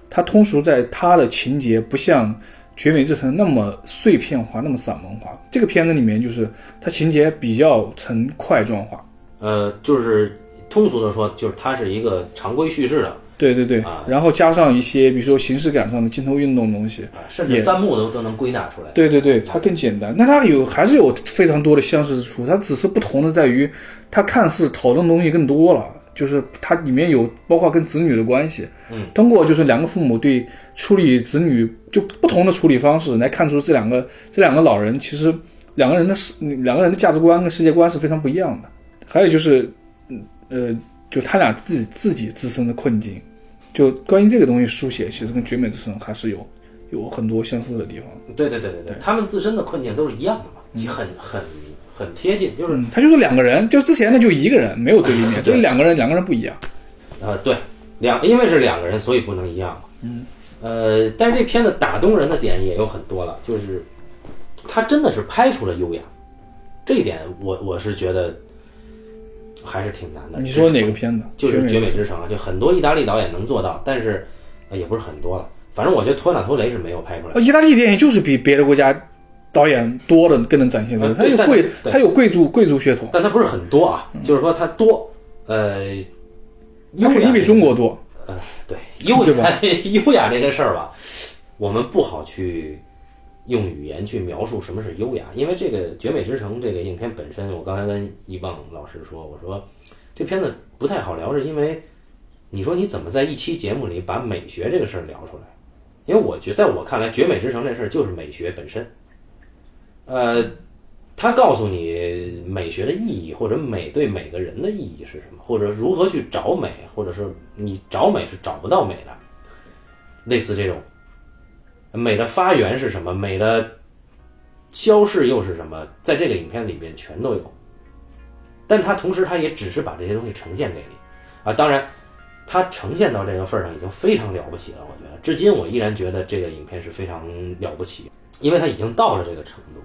它通俗在它的情节不像《绝美之城》那么碎片化、那么散文化。这个片子里面就是它情节比较成块状化，呃，就是通俗的说，就是它是一个常规叙事的。对对对，然后加上一些，比如说形式感上的镜头运动东西，甚至三幕都都能归纳出来。对对对，它更简单。那它有还是有非常多的相似之处，它只是不同的在于，它看似讨论东西更多了，就是它里面有包括跟子女的关系。嗯，通过就是两个父母对处理子女就不同的处理方式来看出这两个这两个老人其实两个人的世两个人的价值观跟世界观是非常不一样的。还有就是，嗯呃。就他俩自己自己自身的困境，就关于这个东西书写，其实跟《绝美之城》还是有有很多相似的地方。对对对对对，他们自身的困境都是一样的嘛，很很很贴近，就是他就是两个人，就之前呢就一个人，没有对立面，[laughs] 所以两个人两个人不一样。呃，对，两因为是两个人，所以不能一样嘛。嗯，呃，但是这片子打动人的点也有很多了，就是他真的是拍出了优雅，这一点我我是觉得。还是挺难的。你说哪个片子？就是《绝美之城》啊，就很多意大利导演能做到，但是也不是很多了。反正我觉得托纳托雷是没有拍出来。意大利电影就是比别的国家导演多的更能展现这个，他有贵，他有贵族贵族血统，但他不是很多啊。就是说他多，呃，优雅比中国多。呃，对，优雅 [laughs] 优雅这个事儿吧，我们不好去。用语言去描述什么是优雅，因为这个《绝美之城》这个影片本身，我刚才跟一棒老师说，我说这片子不太好聊，是因为你说你怎么在一期节目里把美学这个事儿聊出来？因为我觉得在我看来，绝美之城这事儿就是美学本身。呃，它告诉你美学的意义，或者美对每个人的意义是什么，或者如何去找美，或者是你找美是找不到美的，类似这种美的发源是什么，美的消逝又是什么，在这个影片里面全都有。但它同时，它也只是把这些东西呈现给你啊，当然。它呈现到这个份儿上已经非常了不起了，我觉得，至今我依然觉得这个影片是非常了不起，因为它已经到了这个程度。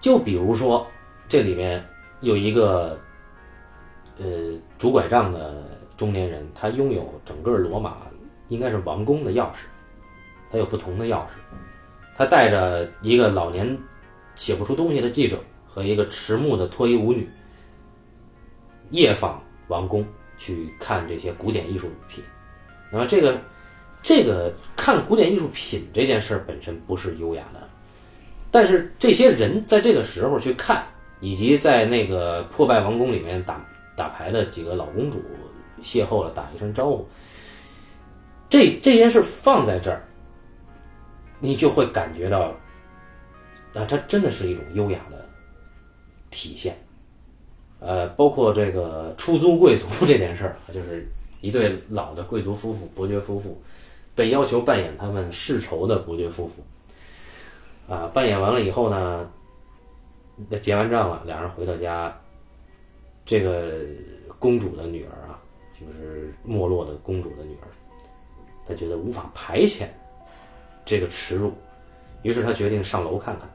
就比如说，这里面有一个呃拄拐杖的中年人，他拥有整个罗马应该是王宫的钥匙，他有不同的钥匙，他带着一个老年写不出东西的记者和一个迟暮的脱衣舞女夜访王宫。去看这些古典艺术品，那么这个这个看古典艺术品这件事本身不是优雅的，但是这些人在这个时候去看，以及在那个破败王宫里面打打牌的几个老公主邂逅了，打一声招呼，这这件事放在这儿，你就会感觉到，啊，它真的是一种优雅的体现。呃，包括这个出租贵族这件事儿，[laughs] 就是一对老的贵族夫妇，伯爵夫妇，被要求扮演他们世仇的伯爵夫妇。啊，扮演完了以后呢，那结完账了，两人回到家，这个公主的女儿啊，就是没落的公主的女儿，她觉得无法排遣这个耻辱，于是他决定上楼看看。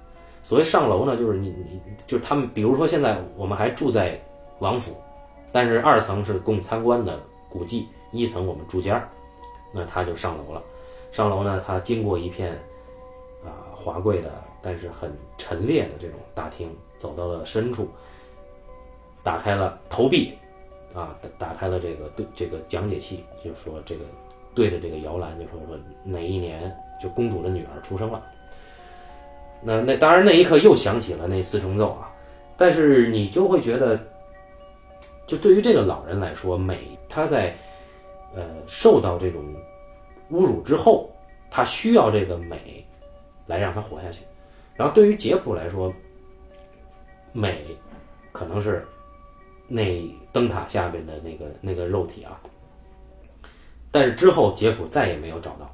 所谓上楼呢，就是你你就是他们，比如说现在我们还住在王府，但是二层是供参观的古迹，一层我们住家那他就上楼了。上楼呢，他经过一片啊华贵的，但是很陈列的这种大厅，走到了深处，打开了投币，啊打打开了这个对这个讲解器，就说这个对着这个摇篮就说说哪一年就公主的女儿出生了。那那当然，那一刻又想起了那四重奏啊，但是你就会觉得，就对于这个老人来说，美他在呃受到这种侮辱之后，他需要这个美来让他活下去。然后对于杰普来说，美可能是那灯塔下边的那个那个肉体啊，但是之后杰普再也没有找到。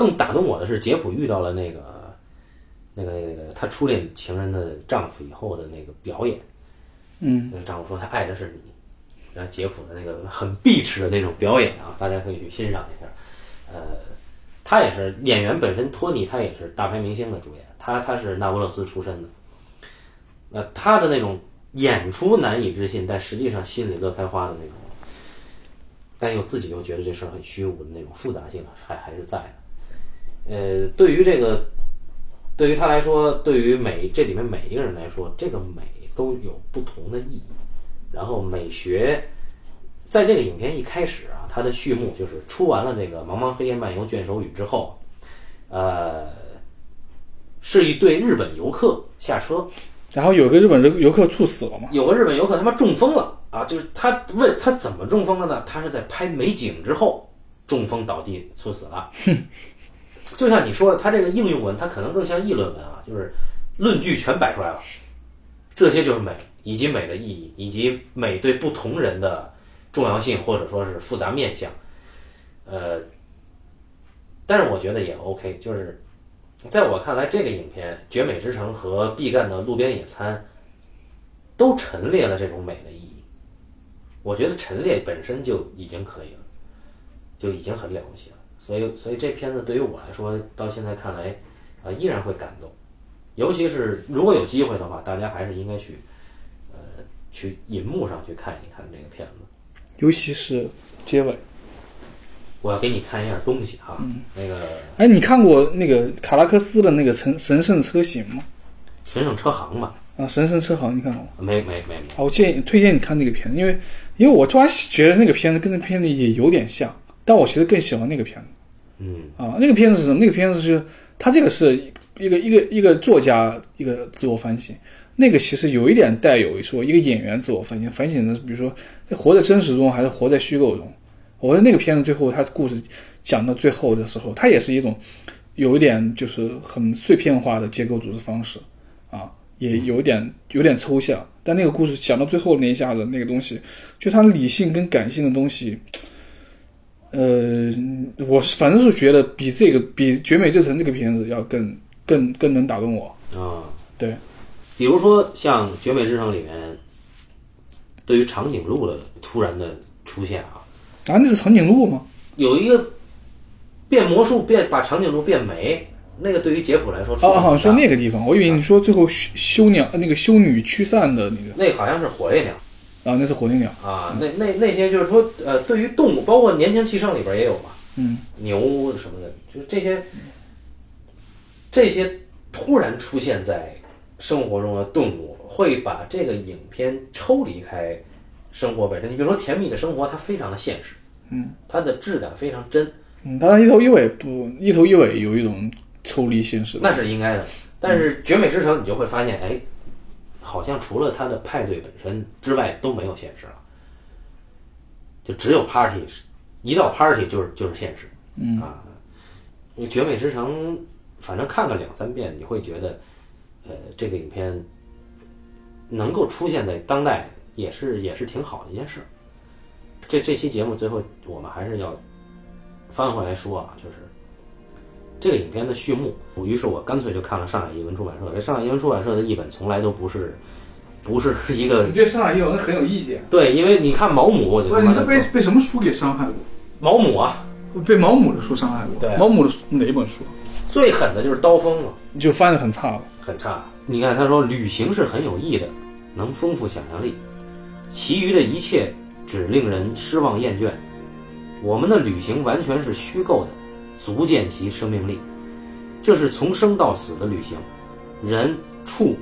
更打动我的是，杰普遇到了那个。那个那个，她初恋情人的丈夫以后的那个表演，嗯，那个丈夫说他爱的是你，然后杰普的那个很碧池的那种表演啊，大家可以去欣赏一下。呃，他也是演员本身，托尼他也是大牌明星的主演，他他是那不勒斯出身的，那他的那种演出难以置信，但实际上心里乐开花的那种，但又自己又觉得这事儿很虚无的那种复杂性还还是在的。呃，对于这个。对于他来说，对于每这里面每一个人来说，这个美都有不同的意义。然后美学，在这个影片一开始啊，它的序幕就是出完了这个《茫茫黑夜漫游卷首语》之后，呃，是一对日本游客下车，然后有个日本人游客猝死了嘛？有个日本游客他妈中风了啊！就是他问他怎么中风了呢？他是在拍美景之后中风倒地猝死了。[laughs] 就像你说的，它这个应用文，它可能更像议论文啊，就是论据全摆出来了，这些就是美，以及美的意义，以及美对不同人的重要性，或者说是复杂面相。呃，但是我觉得也 OK，就是在我看来，这个影片《绝美之城》和毕赣的《路边野餐》都陈列了这种美的意义。我觉得陈列本身就已经可以了，就已经很了不起了。所以，所以这片子对于我来说，到现在看来，啊，依然会感动。尤其是如果有机会的话，大家还是应该去，呃，去银幕上去看一看这个片子。尤其是结尾。我要给你看一样东西哈，那个。哎，你看过那个卡拉克斯的那个《神神圣车型》吗？神圣车行嘛。啊，神圣车行，你看过吗？没没没没。啊，我建议推荐你看那个片子，因为因为我突然觉得那个片子跟那片子也有点像。但我其实更喜欢那个片子，嗯啊，那个片子是什么？那个片子是他这个是一个一个一个作家一个自我反省，那个其实有一点带有说一个演员自我反省，反省的比如说活在真实中还是活在虚构中。我觉得那个片子最后他故事讲到最后的时候，它也是一种有一点就是很碎片化的结构组织方式啊，也有点有点抽象。但那个故事讲到最后那一下子，那个东西，就它理性跟感性的东西，呃，我反正是觉得比这个比《绝美之城》这个片子要更更更能打动我。啊，对，比如说像《绝美之城》里面，对于长颈鹿的突然的出现啊，啊，那是长颈鹿吗？有一个变魔术变把长颈鹿变没，那个对于杰普来说哦，很好像说那个地方，我以为你说最后修修娘那个修女驱散的那个那好像是火烈鸟啊，那是火烈鸟。啊，那那那些就是说呃，对于动物，包括《年轻气盛》里边也有嘛，嗯，牛什么的，就是这些这些突然出现在生活中的动物，会把这个影片抽离开生活本身。你比如说《甜蜜的生活》，它非常的现实，嗯，它的质感非常真，嗯，当然一头一尾不一头一尾有一种抽离现实。那是应该的。但是《绝美之城》，你就会发现，哎，好像除了他的派对本身之外都没有现实了，就只有 party，一到 party 就是就是现实。嗯啊，你《绝美之城》，反正看个两三遍，你会觉得，呃，这个影片能够出现在当代，也是也是挺好的一件事。这这期节目最后，我们还是要翻回来说啊，就是这个影片的序幕。于是我干脆就看了上海译文出版社。这上海译文出版社的译本从来都不是 [laughs] 不是一个你对上海译文很有意见。对，因为你看毛姆，我就不是你是被被什么书给伤害过？毛姆啊，被毛姆的书伤害过。对毛姆的书哪一本书？最狠的就是刀锋了。你就翻的很差了。很差。你看，他说旅行是很有益的，能丰富想象力，其余的一切只令人失望厌倦。我们的旅行完全是虚构的，足见其生命力。这是从生到死的旅行，人、畜、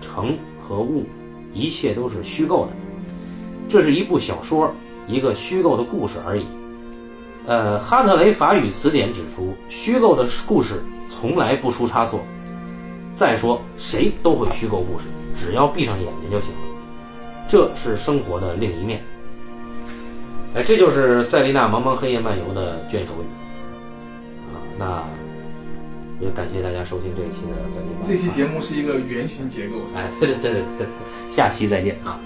城和物，一切都是虚构的。这是一部小说，一个虚构的故事而已。呃，哈特雷法语词典指出，虚构的故事从来不出差错。再说，谁都会虚构故事，只要闭上眼睛就行了。这是生活的另一面。哎，这就是塞琳娜《茫茫黑夜漫游》的卷首语。那也感谢大家收听这一期的。这期节目是一个圆形结构。哎，对对对对对，下期再见啊。